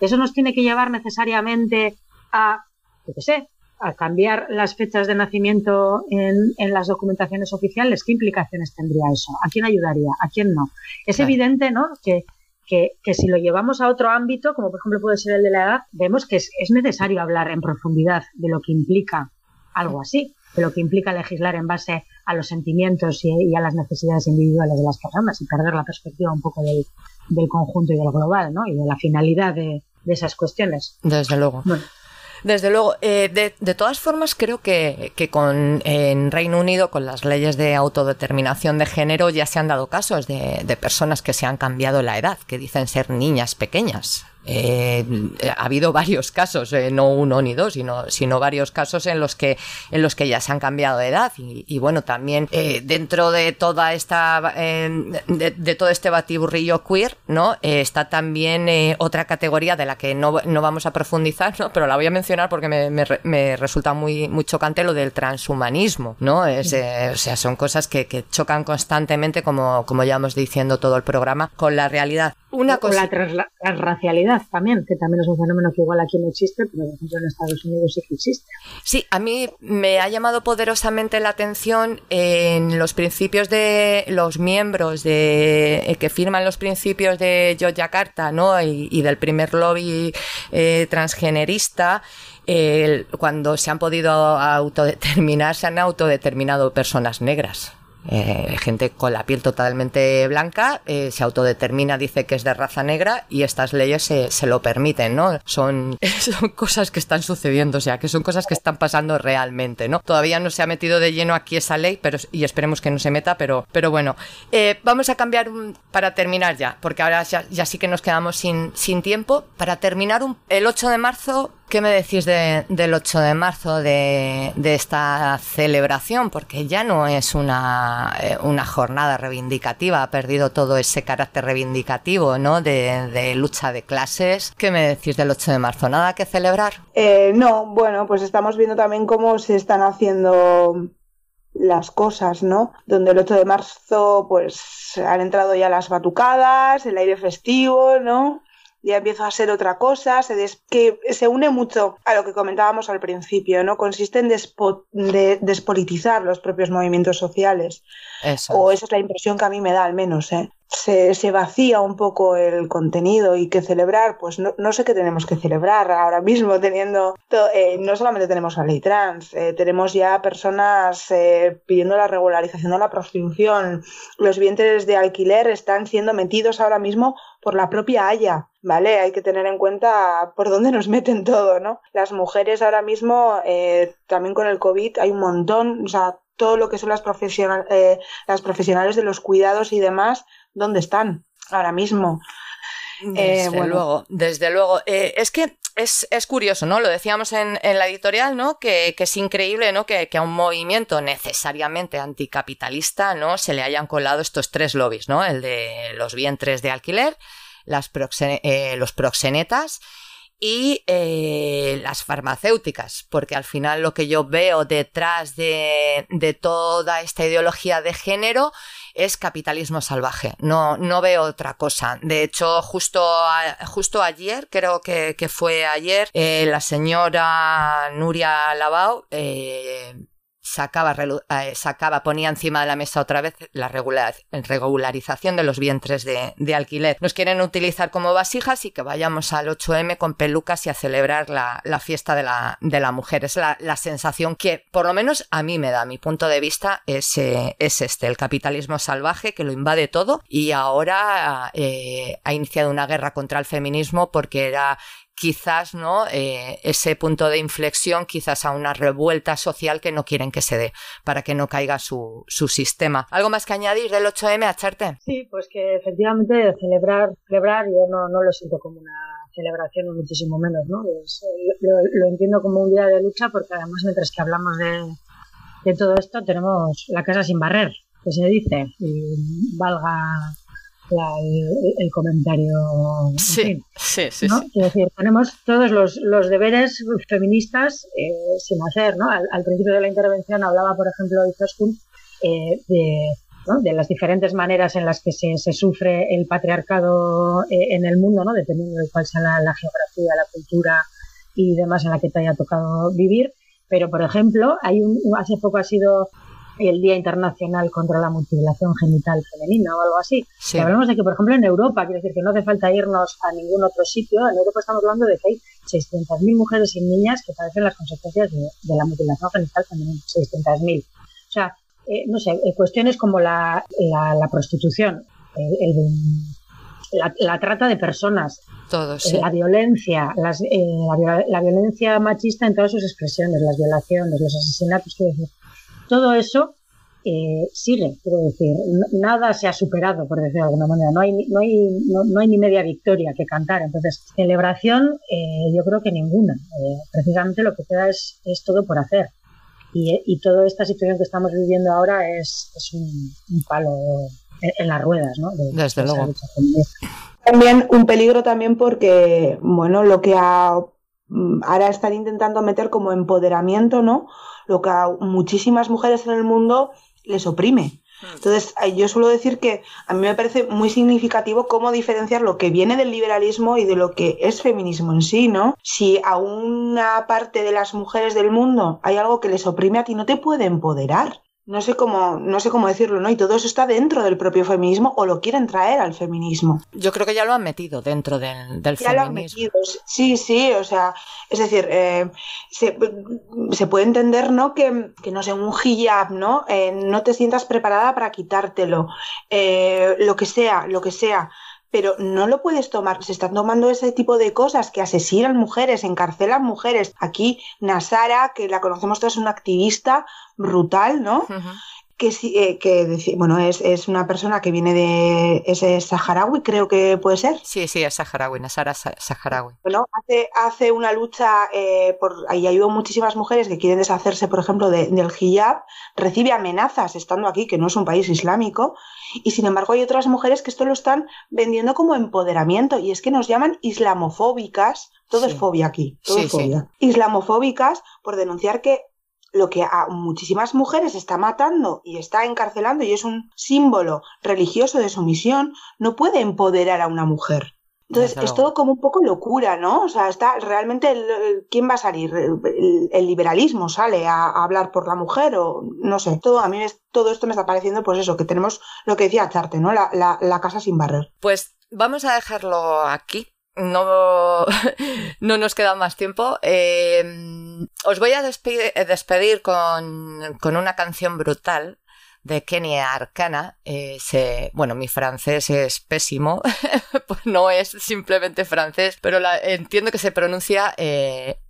S5: Eso nos tiene que llevar necesariamente a, yo qué sé, a cambiar las fechas de nacimiento en, en, las documentaciones oficiales, ¿qué implicaciones tendría eso? ¿A quién ayudaría? ¿A quién no? Es evidente, ¿no? Que, que, que, si lo llevamos a otro ámbito, como por ejemplo puede ser el de la edad, vemos que es, es necesario hablar en profundidad de lo que implica algo así, de lo que implica legislar en base a los sentimientos y, a las necesidades individuales de las personas y perder la perspectiva un poco del, del conjunto y del global, ¿no? Y de la finalidad de, de esas cuestiones.
S1: Desde luego. Bueno. Desde luego, eh, de, todas formas creo que, que con, en Reino Unido con las leyes de autodeterminación de género ya se han dado casos de, de personas que se han cambiado la edad, que dicen ser niñas pequeñas. Eh, ha habido varios casos, eh, no uno ni dos, sino, sino varios casos en los que, en los que ya se han cambiado de edad. Y, bueno, también eh, dentro de toda esta, de, todo este batiburrillo queer, ¿no? está también otra categoría de la que no, no, vamos a profundizar, ¿no? Pero la voy a mencionar porque me, me, resulta muy, muy chocante lo del transhumanismo, ¿no? Es, o sea, son cosas que, que, chocan constantemente, como, como ya hemos diciendo todo el programa, con la realidad.
S5: Una cosa. la transracialidad también, que también es un fenómeno que igual aquí no existe, pero por ejemplo en Estados Unidos sí que existe.
S1: Sí, a mí me ha llamado poderosamente la atención en los principios de los miembros de eh, que firman los principios de Yogyakarta, ¿no? Y, del primer lobby eh, transgenerista. cuando se han podido autodeterminar, se han autodeterminado personas negras. Eh, gente con la piel totalmente blanca eh, se autodetermina, dice que es de raza negra y estas leyes se, se lo permiten, ¿no? Son, *laughs* son, cosas que están sucediendo, o sea, que son cosas que están pasando realmente, ¿no? Todavía no se ha metido de lleno aquí esa ley, pero y esperemos que no se meta, pero, pero bueno. Eh, vamos a cambiar para terminar ya, porque ahora ya, ya, sí que nos quedamos sin, sin tiempo. Para terminar, un, el 8 de marzo ¿Qué me decís del 8 de marzo, de, esta celebración? Porque ya no es una, eh, una, jornada reivindicativa, ha perdido todo ese carácter reivindicativo, ¿no? De, lucha de clases. ¿Qué me decís del 8 de marzo? ¿Nada que celebrar?
S4: Eh, no, bueno, pues estamos viendo también cómo se están haciendo las cosas, ¿no? Donde el 8 de marzo, pues han entrado ya las batucadas, el aire festivo, ¿no? Ya empieza a ser otra cosa, se que se une mucho a lo que comentábamos al principio, ¿no? Consiste en despolitizar los propios movimientos sociales. O esa es la impresión que a mí me da al menos, ¿eh? Se, se, vacía un poco el contenido y que celebrar, pues no, no sé qué tenemos que celebrar ahora mismo, teniendo, eh, no solamente tenemos a ley trans, eh, tenemos ya personas eh, pidiendo la regularización de la prostitución, los vientres de alquiler están siendo metidos ahora mismo por la propia Haya, ¿vale? Hay que tener en cuenta por dónde nos meten todo, ¿no? Las mujeres ahora mismo, eh, también con el COVID, hay un montón, o sea, todo lo que son las, eh, las profesionales de los cuidados y demás, ¿dónde están ahora mismo?
S1: Eh, desde luego, desde luego. es que es, curioso, ¿no? Lo decíamos en, la editorial, ¿no? Que, es increíble, ¿no? Que, que, a un movimiento necesariamente anticapitalista, ¿no? Se le hayan colado estos tres lobbies, ¿no? El de los vientres de alquiler, las eh, los proxenetas y eh, las farmacéuticas, porque al final lo que yo veo detrás de, de, toda esta ideología de género es capitalismo salvaje, no, no veo otra cosa. De hecho, justo, justo ayer, creo que, que fue ayer, eh, la señora Nuria Lavao eh, sacaba, eh, sacaba, ponía encima de la mesa otra vez la regularización de los vientres de, alquiler. Nos quieren utilizar como vasijas y que vayamos al 8M con pelucas y a celebrar la, fiesta de la, de la, mujer. Es la, sensación que, por lo menos a mí me da, mi punto de vista es, eh, es este, el capitalismo salvaje que lo invade todo y ahora eh, ha iniciado una guerra contra el feminismo porque era quizás no eh, ese punto de inflexión quizás a una revuelta social que no quieren que se dé para que no caiga su, su sistema. Algo más que añadir del 8M Acharte
S5: sí pues que efectivamente celebrar celebrar yo no, no lo siento como una celebración muchísimo menos no lo, entiendo como un día de lucha porque además mientras que hablamos de, de todo esto tenemos la casa sin barrer que se dice y valga el, comentario.
S1: Sí, sí, sí,
S5: Es decir, tenemos todos los, los deberes feministas eh, sin hacer, ¿no? Al, principio de la intervención hablaba, por ejemplo, eh, de, ¿no? de las diferentes maneras en las que se, se sufre el patriarcado eh, en el mundo, ¿no? Dependiendo de cuál sea la, la geografía, la cultura y demás en la que te haya tocado vivir. Pero, por ejemplo, hay un, hace poco ha sido el Día Internacional contra la Mutilación Genital Femenina o algo así. hablamos de que, por ejemplo, en Europa, quiere decir que no hace falta irnos a ningún otro sitio, en Europa estamos hablando de que hay 600.000 mujeres y niñas que padecen las consecuencias de, la mutilación genital femenina, 600.000. O sea, eh, no sé, eh, cuestiones como la, la, prostitución, la, trata de personas,
S1: eh,
S5: la violencia, las, la, la, violencia machista en todas sus expresiones, las violaciones, los asesinatos, quiero decir, todo eso eh, sigue, quiero decir, nada se ha superado, por decirlo de alguna manera, no hay, no hay, no, hay ni media victoria que cantar, entonces, celebración eh, yo creo que ninguna, eh, precisamente lo que queda es, es todo por hacer. Y, y, toda esta situación que estamos viviendo ahora es, es un, palo en, las ruedas, ¿no?
S1: Desde luego.
S4: También un peligro también porque, bueno, lo que a, mm, ahora están intentando meter como empoderamiento, ¿no? lo que a muchísimas mujeres en el mundo les oprime. Hmm. Entonces, yo suelo decir que a mí me parece muy significativo cómo diferenciar lo que viene del liberalismo y de lo que es feminismo en sí, ¿no? Si a una parte de las mujeres del mundo hay algo que les oprime a ti, no te puede empoderar no sé cómo, no sé cómo decirlo, ¿no? Y todo eso está dentro del propio feminismo o lo quieren traer al feminismo.
S1: Yo creo que ya lo han metido dentro del, del ya Lo han metido.
S4: Sí, sí, o sea, es decir, eh, se, puede entender, ¿no? Que, que, no sé, un hijab, ¿no? Eh, no te sientas preparada para quitártelo, eh, lo que sea, lo que sea pero no lo puedes tomar. Se están tomando ese tipo de cosas que asesinan mujeres, encarcelan mujeres. Aquí Nasara, que la conocemos todos, es una activista brutal, ¿no? Que, eh, que bueno, es, es, una persona que viene de. Es, saharaui, creo que puede ser.
S1: Sí, sí, es saharaui, Nasara saharaui.
S4: Bueno, hace, hace una lucha eh, por. Y ayuda muchísimas mujeres que quieren deshacerse, por ejemplo, del hijab. Recibe amenazas estando aquí, que no es un país islámico. Y sin embargo, hay otras mujeres que esto lo están vendiendo como empoderamiento. Y es que nos llaman islamofóbicas. Todo es fobia aquí, todo es fobia. Islamofóbicas por denunciar que lo que a muchísimas mujeres está matando y está encarcelando y es un símbolo religioso de sumisión, no puede empoderar a una mujer. Entonces es todo como un poco locura, ¿no? O sea, está realmente quién va a salir, el, liberalismo sale a, hablar por la mujer o no sé. Todo a mí todo esto me está pareciendo, pues eso, que tenemos lo que decía Charte, ¿no? La, la casa sin barrer.
S1: Pues vamos a dejarlo aquí no, *laughs* no nos queda más tiempo. Eh, os voy a despedir, con, una canción brutal de Kenia Arcana. Eh, bueno, mi francés es pésimo, *laughs* pues no es simplemente francés, pero entiendo que se pronuncia eh,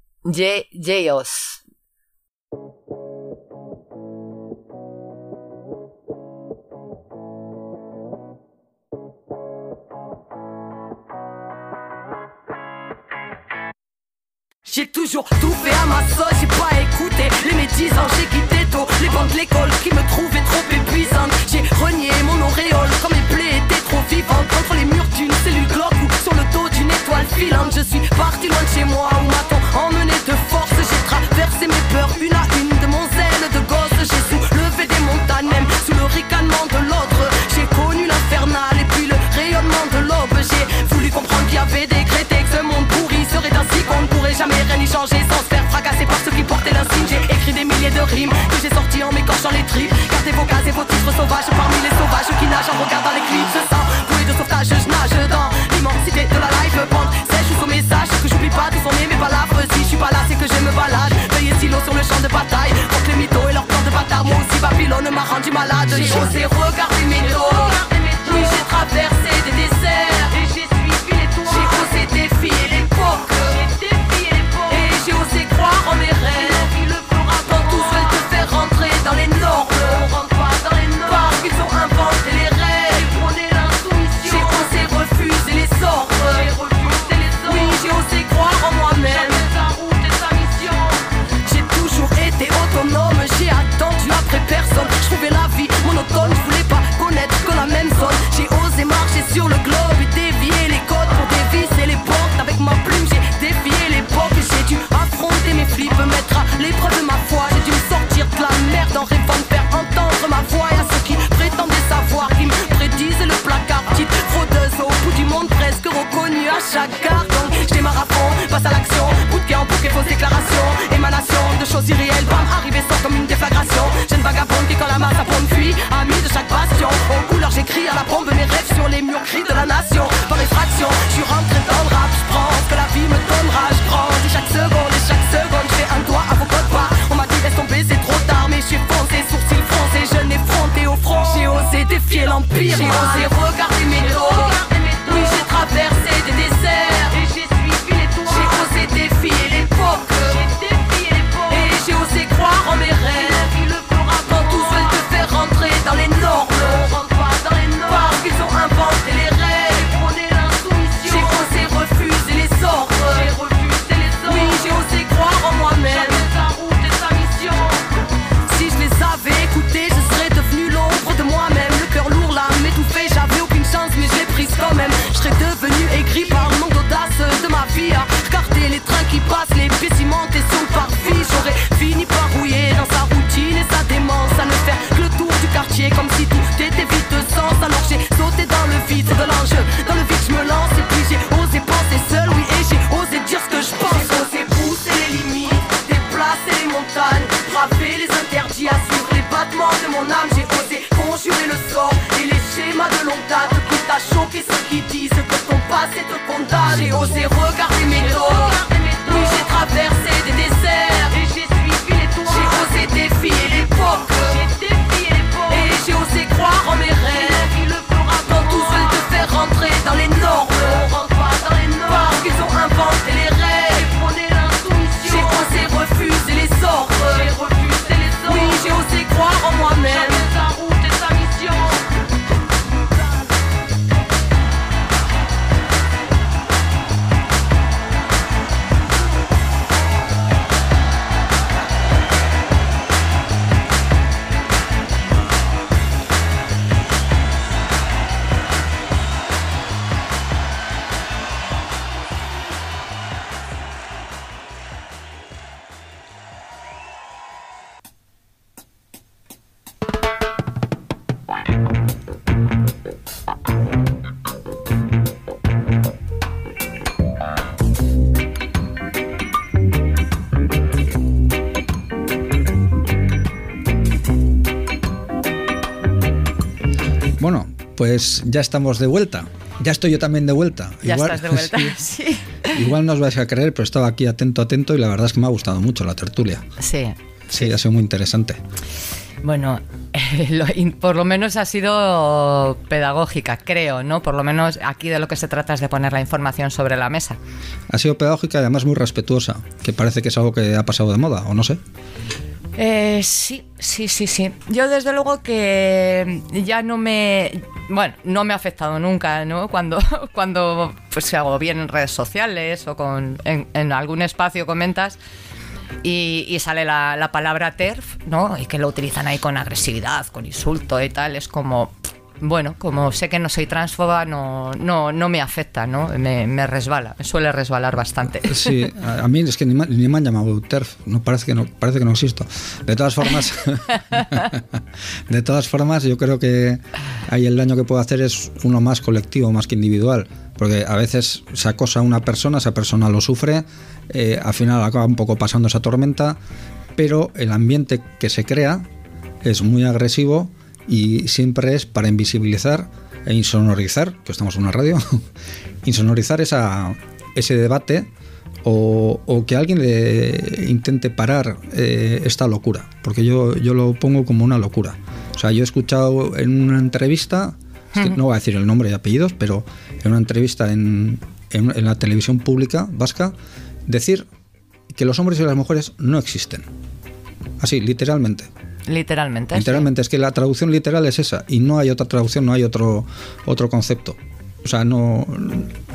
S9: J'ai toujours tout fait à ma sauce, j'ai pas écouté les médisants, j'ai quitté tôt les bancs de l'école qui me trouvaient trop épuisantes. J'ai renié mon auréole quand mes plaies étaient trop vivantes contre les murs d'une cellule cloque ou sur le dos d'une étoile filante. Je suis parti loin de chez moi où m'a-t-on emmené de force. J'ai traversé mes peurs une tripes. Gardez vos cases et vos titres sauvages parmi les sauvages qui nagent en regardant les clips. Je sens bouée de sauvetage, je nage dans l'immensité de la life. Bande sèche au message que j'oublie pas de sonner mes balafres. Si je suis pas là, c'est que je me balade. Veuillez silo sur le champ de bataille. Contre les mythos et leur plan de bâtard. Moi aussi, Babylone m'a rendu malade. J'ai osé regarder mes dos. Sur le globe et dévier les codes pour dévisser les portes. Avec ma plume, j'ai défié l'époque. J'ai dû affronter mes flips, mettre à l'épreuve de ma foi. J'ai dû me sortir de la merde en rêvant de faire entendre ma voix. Et à ceux qui prétendaient savoir, qui me prédisent le placard. Petite fraudeuse au bout du monde, presque reconnue à chaque carte. Donc je démarre à passe à l'action. Bout en bouquet, fausse déclaration. Émanation de choses irréelles, bam, arriver sans comme une she wants it Dans le vide, je me lance et puis j'ai osé penser seul, oui, et j'ai osé dire ce que je pense. J'ai osé pousser les limites, déplacer les montagnes, braver les interdits, assurer les battements de mon âme. J'ai osé conjurer le sort et les schémas de longue date. Quitte à choquer ceux qui disent que ton passé te condamne? J'ai osé
S2: pues ya estamos de vuelta. Ya estoy yo también de vuelta.
S1: Ya estás de *laughs* vuelta,
S2: sí. *laughs*
S1: sí.
S2: Igual no os vais a creer, pero estaba aquí atento, atento y la verdad es que me ha gustado mucho la tertulia.
S1: Sí.
S2: Sí, ha sido muy interesante.
S1: Bueno, *laughs* por lo menos ha sido pedagógica, creo, ¿no? Por lo menos aquí de lo que se trata es de poner la información sobre la mesa.
S2: Ha sido pedagógica y además muy respetuosa, que parece que es algo que ha pasado de moda, o no sé.
S1: Eh, sí, sí, sí, sí. Yo desde luego que ya no me, bueno, no me ha afectado nunca, ¿no? Cuando, *laughs* cuando pues hago bien en redes sociales o con, en, algún espacio comentas y, sale la palabra TERF, ¿no? Y que lo utilizan ahí con agresividad, con insulto y tal. Es como, bueno, como sé que no soy transfoba, no, no, no me afecta, ¿no? Me, me resbala, me suele resbalar bastante. *laughs*
S2: Sí, a, mí es que ni me han llamado TERF, no parece que no parece que no existo. De todas formas, *laughs* de todas formas, yo creo que ahí el daño que puedo hacer es uno más colectivo, más que individual, porque a veces se acosa a una persona, esa persona lo sufre, eh, al final acaba un poco pasando esa tormenta, pero el ambiente que se crea es muy agresivo y siempre es para invisibilizar e insonorizar, que estamos en una radio, *laughs* insonorizar esa, ese debate o, o que alguien le intente parar eh, esta locura, porque yo, yo lo pongo como una locura. O sea, yo he escuchado en una entrevista, es que no voy a decir el nombre y apellidos, pero en una entrevista en, en- en la televisión pública vasca, decir que los hombres y las mujeres no existen. Así, literalmente.
S1: Literalmente.
S2: Literalmente, es que la traducción literal es esa y no hay otra traducción, no hay otro, otro concepto. O sea, no,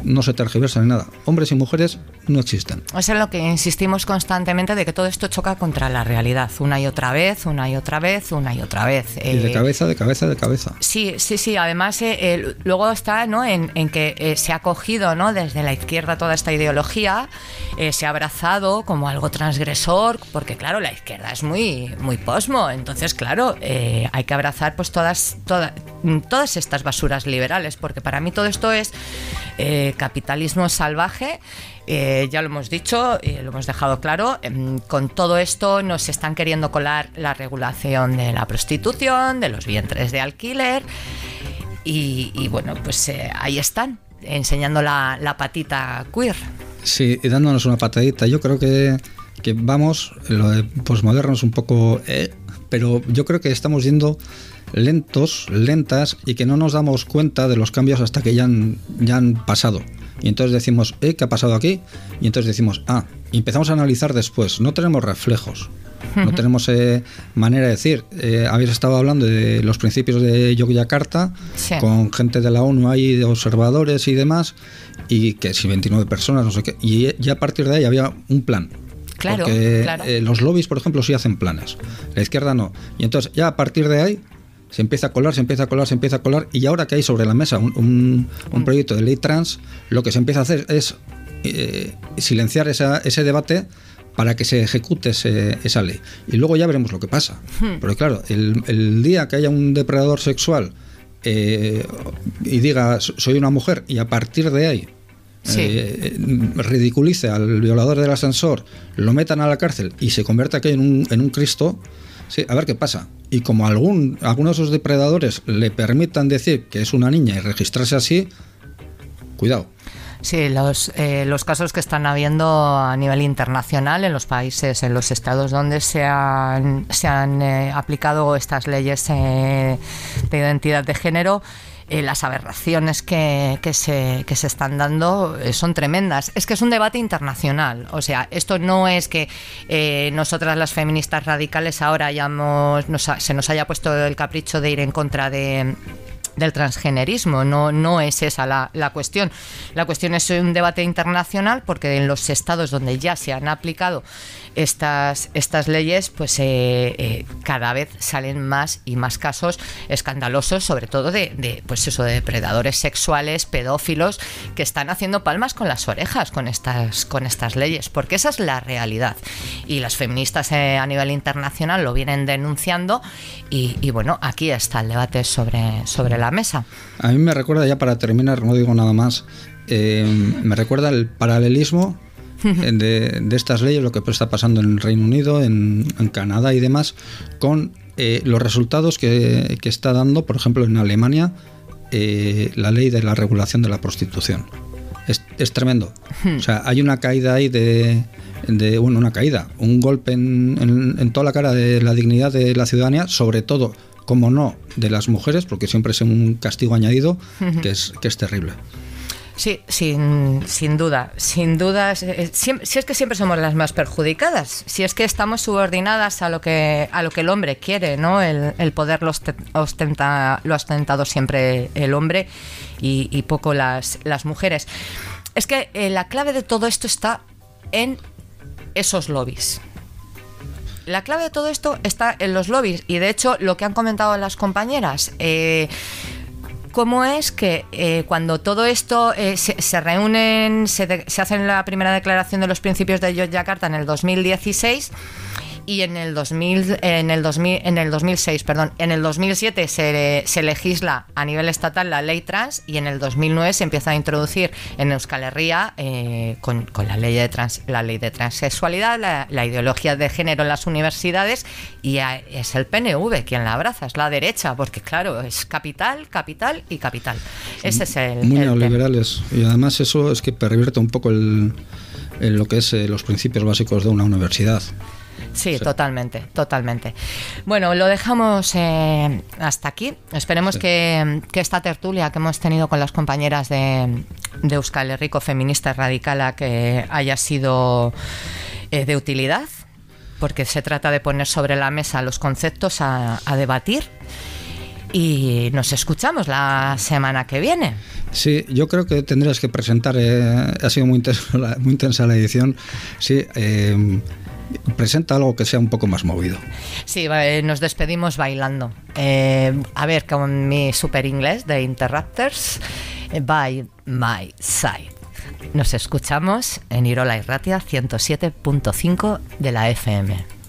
S2: no se tergiversa ni nada. Hombres y mujeres no existen.
S1: Es en lo que insistimos constantemente de que todo esto choca contra la realidad, una y otra vez, una y otra vez, una y otra vez.
S2: Y de
S1: Eh,
S2: cabeza, de cabeza, de cabeza.
S1: Sí, sí, sí. Además, eh, eh, luego está ¿no? en, en que se ha cogido ¿no? desde la izquierda toda esta ideología, se ha abrazado como algo transgresor, porque claro, la izquierda es muy, muy posmo. Entonces, claro, hay que abrazar pues todas, toda- todas estas basuras liberales, porque para mí todo esto es eh, capitalismo salvaje. Eh, ya lo hemos dicho, eh, lo hemos dejado claro, em, con todo esto nos están queriendo colar la regulación de la prostitución, de los vientres de alquiler y, bueno, pues eh, ahí están, enseñando la, la patita queer.
S2: Sí, y dándonos una patadita. Yo creo que, que vamos, lo de posmoderno es un poco... eh, pero yo creo que estamos yendo lentos, lentas, y que no nos damos cuenta de los cambios hasta que ya han, ya han pasado. Y entonces decimos, eh, ¿qué ha pasado aquí? Y entonces decimos, ah, y empezamos a analizar después. No tenemos reflejos. No tenemos eh, manera de decir. Eh, habéis estado hablando de los principios de Yogyakarta,
S1: Sí.
S2: con gente de la ONU ahí, de observadores y demás, y que si 29 personas, no sé qué. Y ya a partir de ahí había un plan.
S1: Claro,
S2: Porque
S1: claro.
S2: eh, los lobbies, por ejemplo, sí hacen planes. La izquierda no. Y entonces ya a partir de ahí se empieza a colar, se empieza a colar, se empieza a colar. Y ahora que hay sobre la mesa un, un- un
S1: Mm.
S2: proyecto de ley trans, lo que se empieza a hacer es eh, silenciar esa- ese debate para que se ejecute ese- esa ley. Y luego ya veremos lo que pasa.
S1: Hmm.
S2: Porque claro, el, el día que haya un depredador sexual eh, y diga "So- soy una mujer y a partir de ahí
S1: Sí.
S2: eh, ridiculice al violador del ascensor, lo metan a la cárcel y se convierta aquí en un, en un Cristo, sí, a ver qué pasa. Y como algún, algunos de esos depredadores le permitan decir que es una niña y registrarse así, cuidado.
S1: Sí, los, eh, los casos que están habiendo a nivel internacional en los países, en los estados donde se han, se han eh, aplicado estas leyes eh, de identidad de género, eh, las aberraciones que, que se, que se están dando eh, son tremendas. Es que es un debate internacional. O sea, esto no es que eh, nosotras las feministas radicales ahora hayamos, nos se nos haya puesto el capricho de ir en contra de del transgenerismo. No, no es esa la, la, cuestión. La cuestión es un debate internacional porque en los estados donde ya se han aplicado estas, estas leyes, pues eh, eh, cada vez salen más y más casos escandalosos, sobre todo de, pues eso, de depredadores sexuales, pedófilos, que están haciendo palmas con las orejas con estas, con estas leyes, porque esa es la realidad. Y las feministas eh, a nivel internacional lo vienen denunciando y, y, bueno, aquí está el debate sobre, sobre la mesa.
S2: A mí me recuerda, ya para terminar, no digo nada más, me recuerda el paralelismo *laughs* de, de, estas leyes, lo que está pasando en el Reino Unido, en, en Canadá y demás, con eh, los resultados que, que, está dando, por ejemplo, en Alemania, eh, la ley de la regulación de la prostitución. Es, es tremendo. O sea, hay una caída ahí de, de bueno, una caída, un golpe en, en, en toda la cara de la dignidad de la ciudadanía, sobre todo como no, de las mujeres, porque siempre es un castigo añadido que es, que es terrible.
S1: Sí, sin, sin duda, sin duda. Si es que siempre somos las más perjudicadas, si es que estamos subordinadas a lo que, a lo que el hombre quiere, ¿no? El, poder lo, ostenta, lo ha ostentado siempre el hombre y, y poco las, las mujeres. Es que eh, la clave de todo esto está en esos lobbies. La clave de todo esto está en los lobbies y de hecho lo que han comentado las compañeras. Eh, cómo es que eh, cuando todo esto eh, se, se, reúnen, se, de, se hacen la primera declaración de los principios de Yogyakarta en el 2016 y en el 2000 en el 2000 en el 2006 perdón en el 2007 se, se, legisla a nivel estatal la ley trans y en el 2009 se empieza a introducir en Euskal Herria eh, con, con, la ley de trans, la ley de transexualidad la, la, ideología de género en las universidades y es el PNV quien la abraza es la derecha porque claro es capital capital y capital. Ese es el
S2: muy el neoliberales. Tema. y además eso es que pervierte un poco el, el lo que es eh, los principios básicos de una universidad
S1: Sí, sí, totalmente, totalmente. Bueno, lo dejamos eh, hasta aquí. Esperemos sí. que, que, esta tertulia que hemos tenido con las compañeras de, de Euskal Rico Feminista Radical que haya sido eh, de utilidad, porque se trata de poner sobre la mesa los conceptos a, a debatir. Y nos escuchamos la semana que viene.
S2: Sí, yo creo que tendrías que presentar. Eh, ha sido muy intensa, la, muy intensa la edición. Sí. Eh, presenta algo que sea un poco más movido.
S1: Sí, nos despedimos bailando. Eh, a ver, con mi super inglés de Interrupters, eh, by my side. Nos escuchamos en Irola y Ratia 107.5 de la FM.